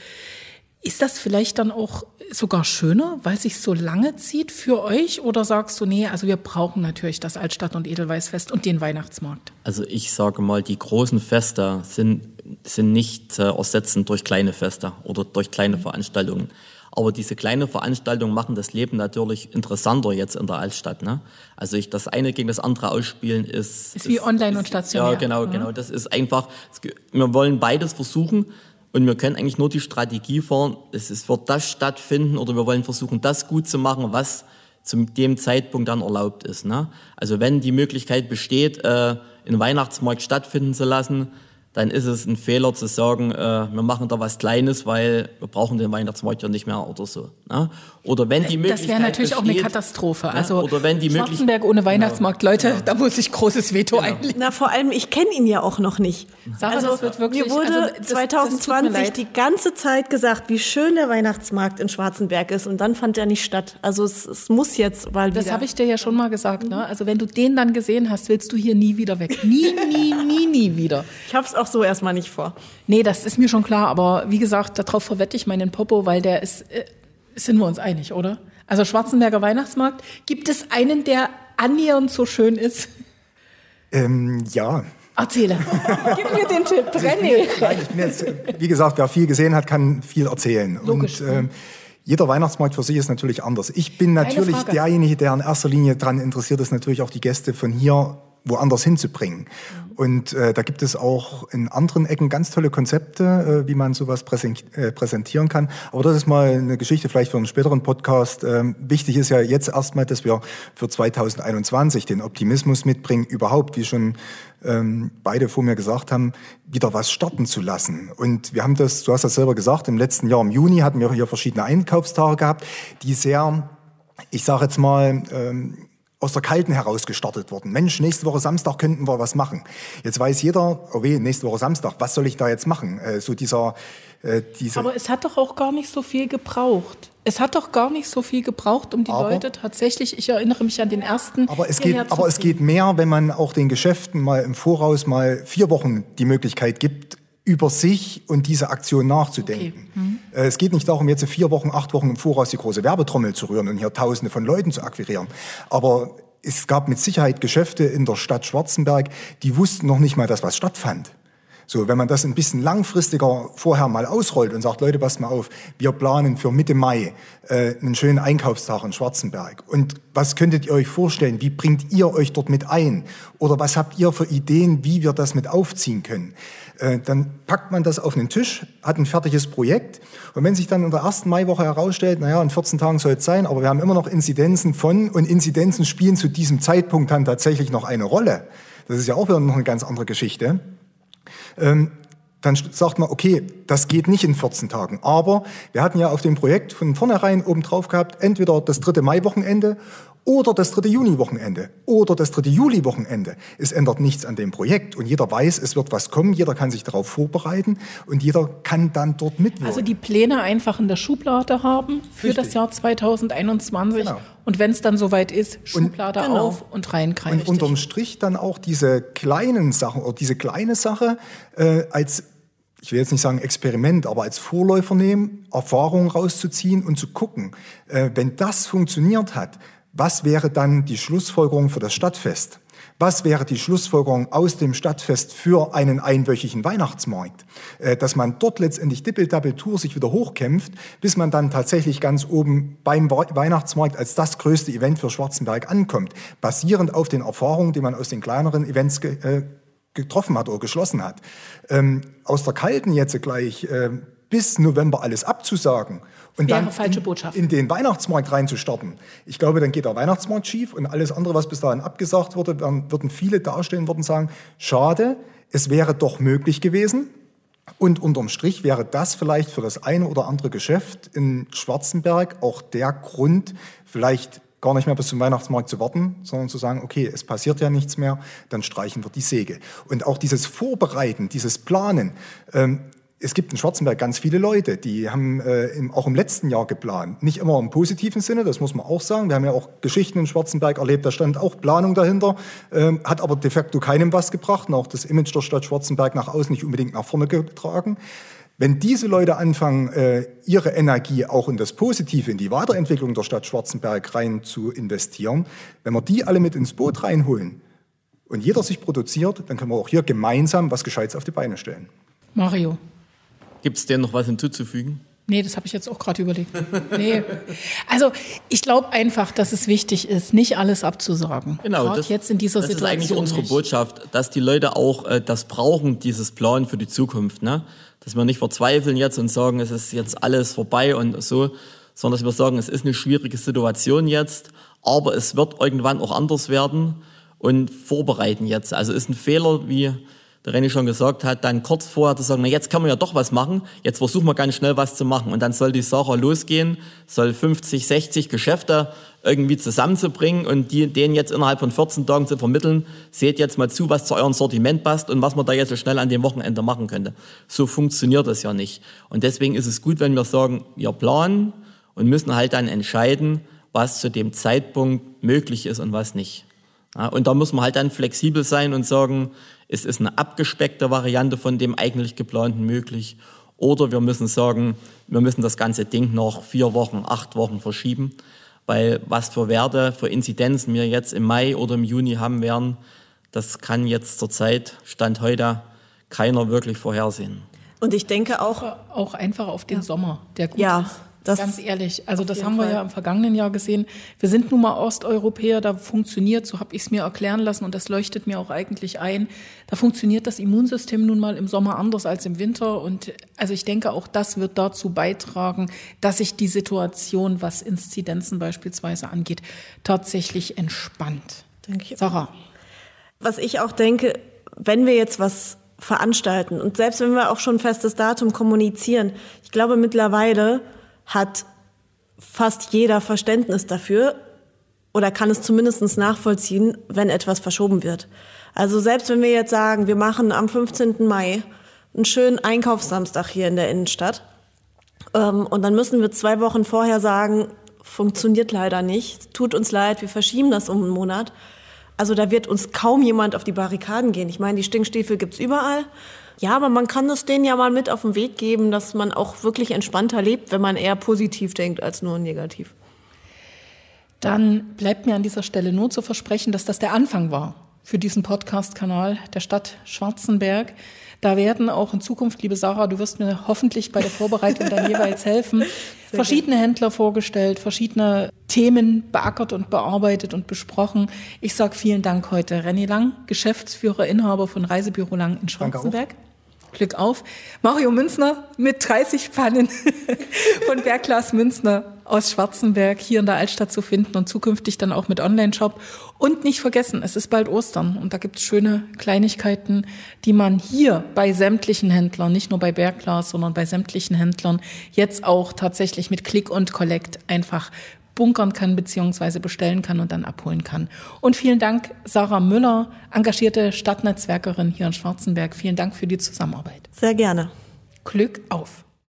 Ist das vielleicht dann auch sogar schöner, weil sich so lange zieht für euch? Oder sagst du, nee, also wir brauchen natürlich das Altstadt- und Edelweißfest und den Weihnachtsmarkt? Also ich sage mal, die großen Feste sind, sind nicht äh, ersetzend durch kleine Feste oder durch kleine Veranstaltungen. Aber diese kleinen Veranstaltungen machen das Leben natürlich interessanter jetzt in der Altstadt. Ne? Also ich, das eine gegen das andere ausspielen ist... Ist wie online ist, und stationär. Ja, genau, mhm. genau. Das ist einfach, wir wollen beides versuchen und wir können eigentlich nur die Strategie fahren, es, wird das stattfinden oder wir wollen versuchen, das gut zu machen, was zu dem Zeitpunkt dann erlaubt ist. Ne? Also wenn die Möglichkeit besteht, äh, einen Weihnachtsmarkt stattfinden zu lassen, dann ist es ein Fehler zu sagen, äh, wir machen da was Kleines, weil wir brauchen den Weihnachtsmarkt ja nicht mehr oder so. Ne? Oder wenn die Möglichkeit Das wäre natürlich besteht, auch eine Katastrophe. Also oder wenn die Schwarzenberg ohne Weihnachtsmarkt, ja, Leute, ja. da muss ich großes Veto genau. einlegen. Na, vor allem, ich kenne ihn ja auch noch nicht. Sarah, also, das wird wirklich, mir wurde also, das, 2020 das die ganze Zeit gesagt, wie schön der Weihnachtsmarkt in Schwarzenberg ist und dann fand er nicht statt. Also es, es muss jetzt mal wieder. Das habe ich dir ja schon mal gesagt. Ne? Also wenn du den dann gesehen hast, willst du hier nie wieder weg. Nie, nie, nie, nie wieder. Ich habe es auch so erstmal nicht vor. Nee, das ist mir schon klar, aber wie gesagt, darauf verwette ich meinen Popo, weil der ist, äh, sind wir uns einig, oder? Also Schwarzenberger Weihnachtsmarkt, gibt es einen, der annähernd so schön ist? Ähm, ja. Erzähle. Gib mir den Tipp, René. Nein, ich bin jetzt, wie gesagt, wer viel gesehen hat, kann viel erzählen. Logisch. Und, ähm, jeder Weihnachtsmarkt für sich ist natürlich anders. Ich bin natürlich derjenige, der in erster Linie daran interessiert ist, natürlich auch die Gäste von hier woanders hinzubringen. Und äh, da gibt es auch in anderen Ecken ganz tolle Konzepte, äh, wie man sowas äh, präsentieren kann. Aber das ist mal eine Geschichte vielleicht für einen späteren Podcast. Ähm, wichtig ist ja jetzt erstmal, dass wir für 2021 den Optimismus mitbringen, überhaupt, wie schon ähm, beide vor mir gesagt haben, wieder was starten zu lassen. Und wir haben das, du hast das selber gesagt, im letzten Jahr im Juni hatten wir hier verschiedene Einkaufstage gehabt, die sehr, ich sage jetzt mal, ähm, aus der Kalten heraus gestartet worden. Mensch, nächste Woche Samstag könnten wir was machen. Jetzt weiß jeder, oh weh, nächste Woche Samstag, was soll ich da jetzt machen? Äh, so dieser, äh, dieser Aber es hat doch auch gar nicht so viel gebraucht. Es hat doch gar nicht so viel gebraucht, um die aber, Leute tatsächlich, ich erinnere mich an den ersten. Aber es geht, aber es geht mehr, wenn man auch den Geschäften mal im Voraus mal vier Wochen die Möglichkeit gibt, über sich und diese Aktion nachzudenken. Okay. Mhm. Es geht nicht darum, jetzt vier Wochen, acht Wochen im Voraus die große Werbetrommel zu rühren und hier Tausende von Leuten zu akquirieren. Aber es gab mit Sicherheit Geschäfte in der Stadt Schwarzenberg, die wussten noch nicht mal, dass was stattfand. So, wenn man das ein bisschen langfristiger vorher mal ausrollt und sagt, Leute, passt mal auf, wir planen für Mitte Mai äh, einen schönen Einkaufstag in Schwarzenberg. Und was könntet ihr euch vorstellen? Wie bringt ihr euch dort mit ein? Oder was habt ihr für Ideen, wie wir das mit aufziehen können? Äh, dann packt man das auf den Tisch, hat ein fertiges Projekt. Und wenn sich dann in der ersten Maiwoche herausstellt, naja, in 14 Tagen soll es sein, aber wir haben immer noch Inzidenzen von und Inzidenzen spielen zu diesem Zeitpunkt dann tatsächlich noch eine Rolle. Das ist ja auch wieder noch eine ganz andere Geschichte ähm, dann sagt man, okay, das geht nicht in 14 Tagen. Aber wir hatten ja auf dem Projekt von vornherein oben drauf gehabt, entweder das dritte Mai-Wochenende oder das dritte Juni-Wochenende oder das dritte Juli-Wochenende. Es ändert nichts an dem Projekt und jeder weiß, es wird was kommen, jeder kann sich darauf vorbereiten und jeder kann dann dort mitwirken. Also die Pläne einfach in der Schublade haben für Richtig. das Jahr 2021 genau. und wenn es dann soweit ist, Schublade und, genau. auf und rein Und unterm Strich dann auch diese kleinen Sachen oder diese kleine Sache äh, als ich will jetzt nicht sagen Experiment, aber als Vorläufer nehmen, Erfahrungen rauszuziehen und zu gucken, äh, wenn das funktioniert hat, was wäre dann die Schlussfolgerung für das Stadtfest? Was wäre die Schlussfolgerung aus dem Stadtfest für einen einwöchigen Weihnachtsmarkt? Äh, dass man dort letztendlich Dippel-Dappel-Tour sich wieder hochkämpft, bis man dann tatsächlich ganz oben beim Weihnachtsmarkt als das größte Event für Schwarzenberg ankommt, basierend auf den Erfahrungen, die man aus den kleineren Events äh, getroffen hat oder geschlossen hat. Ähm, aus der kalten jetzt gleich äh, bis November alles abzusagen und dann in, in, den Weihnachtsmarkt reinzustarten. Ich glaube, dann geht der Weihnachtsmarkt schief und alles andere, was bis dahin abgesagt wurde, dann würden viele dastehen würden sagen, schade, es wäre doch möglich gewesen. Und unterm Strich wäre das vielleicht für das eine oder andere Geschäft in Schwarzenberg auch der Grund, vielleicht gar nicht mehr bis zum Weihnachtsmarkt zu warten, sondern zu sagen, okay, es passiert ja nichts mehr, dann streichen wir die Säge. Und auch dieses Vorbereiten, dieses Planen, ähm, es gibt in Schwarzenberg ganz viele Leute, die haben äh, im, auch im letzten Jahr geplant. Nicht immer im positiven Sinne, das muss man auch sagen. Wir haben ja auch Geschichten in Schwarzenberg erlebt, da stand auch Planung dahinter, äh, hat aber de facto keinem was gebracht und auch das Image der Stadt Schwarzenberg nach außen nicht unbedingt nach vorne getragen. Wenn diese Leute anfangen, äh, ihre Energie auch in das Positive, in die Weiterentwicklung der Stadt Schwarzenberg rein zu investieren, wenn wir die alle mit ins Boot reinholen und jeder sich produziert, dann können wir auch hier gemeinsam was Gescheites auf die Beine stellen. Mario. Gibt es denn noch was hinzuzufügen? Nee, das habe ich jetzt auch gerade überlegt. Nee. Also ich glaube einfach, dass es wichtig ist, nicht alles abzusagen. Genau, das, jetzt in dieser das Situation ist eigentlich unsere nicht. Botschaft, dass die Leute auch äh, das brauchen, dieses Plan für die Zukunft. Ne? Dass wir nicht verzweifeln jetzt und sagen, es ist jetzt alles vorbei und so, sondern dass wir sagen, es ist eine schwierige Situation jetzt, aber es wird irgendwann auch anders werden und vorbereiten jetzt. Also ist ein Fehler, wie der René schon gesagt hat, dann kurz vorher zu sagen, na jetzt kann man ja doch was machen, jetzt versuchen wir ganz schnell was zu machen. Und dann soll die Sache losgehen, soll 50, 60 Geschäfte irgendwie zusammenzubringen und die, denen jetzt innerhalb von 14 Tagen zu vermitteln, seht jetzt mal zu, was zu eurem Sortiment passt und was man da jetzt so schnell an dem Wochenende machen könnte. So funktioniert das ja nicht. Und deswegen ist es gut, wenn wir sagen, wir planen und müssen halt dann entscheiden, was zu dem Zeitpunkt möglich ist und was nicht. Ja, und da muss man halt dann flexibel sein und sagen, es ist eine abgespeckte Variante von dem eigentlich geplanten möglich. Oder wir müssen sagen, wir müssen das ganze Ding noch vier Wochen, acht Wochen verschieben, weil was für Werte, für Inzidenzen wir jetzt im Mai oder im Juni haben werden, das kann jetzt zur Zeit, Stand heute, keiner wirklich vorhersehen. Und ich denke auch, auch einfach auf den ja. Sommer, der gut ja. ist. Das Ganz ehrlich, also das haben wir Fall. ja im vergangenen Jahr gesehen. Wir sind nun mal Osteuropäer, da funktioniert, so habe ich es mir erklären lassen und das leuchtet mir auch eigentlich ein, da funktioniert das Immunsystem nun mal im Sommer anders als im Winter und also ich denke auch das wird dazu beitragen, dass sich die Situation, was Inzidenzen beispielsweise angeht, tatsächlich entspannt. Denke ich. Sarah. Was ich auch denke, wenn wir jetzt was veranstalten und selbst wenn wir auch schon ein festes Datum kommunizieren, ich glaube mittlerweile hat fast jeder Verständnis dafür oder kann es zumindest nachvollziehen, wenn etwas verschoben wird. Also selbst wenn wir jetzt sagen, wir machen am 15. Mai einen schönen Einkaufssamstag hier in der Innenstadt ähm, und dann müssen wir zwei Wochen vorher sagen, funktioniert leider nicht, tut uns leid, wir verschieben das um einen Monat. Also da wird uns kaum jemand auf die Barrikaden gehen. Ich meine, die Stinkstiefel gibt's überall. Ja, aber man kann es denen ja mal mit auf den Weg geben, dass man auch wirklich entspannter lebt, wenn man eher positiv denkt als nur negativ. Dann bleibt mir an dieser Stelle nur zu versprechen, dass das der Anfang war. für diesen Podcast-Kanal der Stadt Schwarzenberg. Da werden auch in Zukunft, liebe Sarah, du wirst mir hoffentlich bei der Vorbereitung dann jeweils helfen, verschiedene Händler vorgestellt, verschiedene Themen beackert und bearbeitet und besprochen. Ich sage vielen Dank heute Renny Lang, Geschäftsführer, Inhaber von Reisebüro Lang in Schwarzenberg. Glück auf. Mario Münzner mit 30 Pannen von Bergglas Münzner aus Schwarzenberg hier in der Altstadt zu finden und zukünftig dann auch mit Online-Shop. Und nicht vergessen, es ist bald Ostern und da gibt es schöne Kleinigkeiten, die man hier bei sämtlichen Händlern, nicht nur bei Bergglas, sondern bei sämtlichen Händlern jetzt auch tatsächlich mit Click und Collect einfach bunkern kann beziehungsweise bestellen kann und dann abholen kann. Und vielen Dank, Sarah Müller, engagierte Stadtnetzwerkerin hier in Schwarzenberg. Vielen Dank für die Zusammenarbeit. Sehr gerne. Glück auf.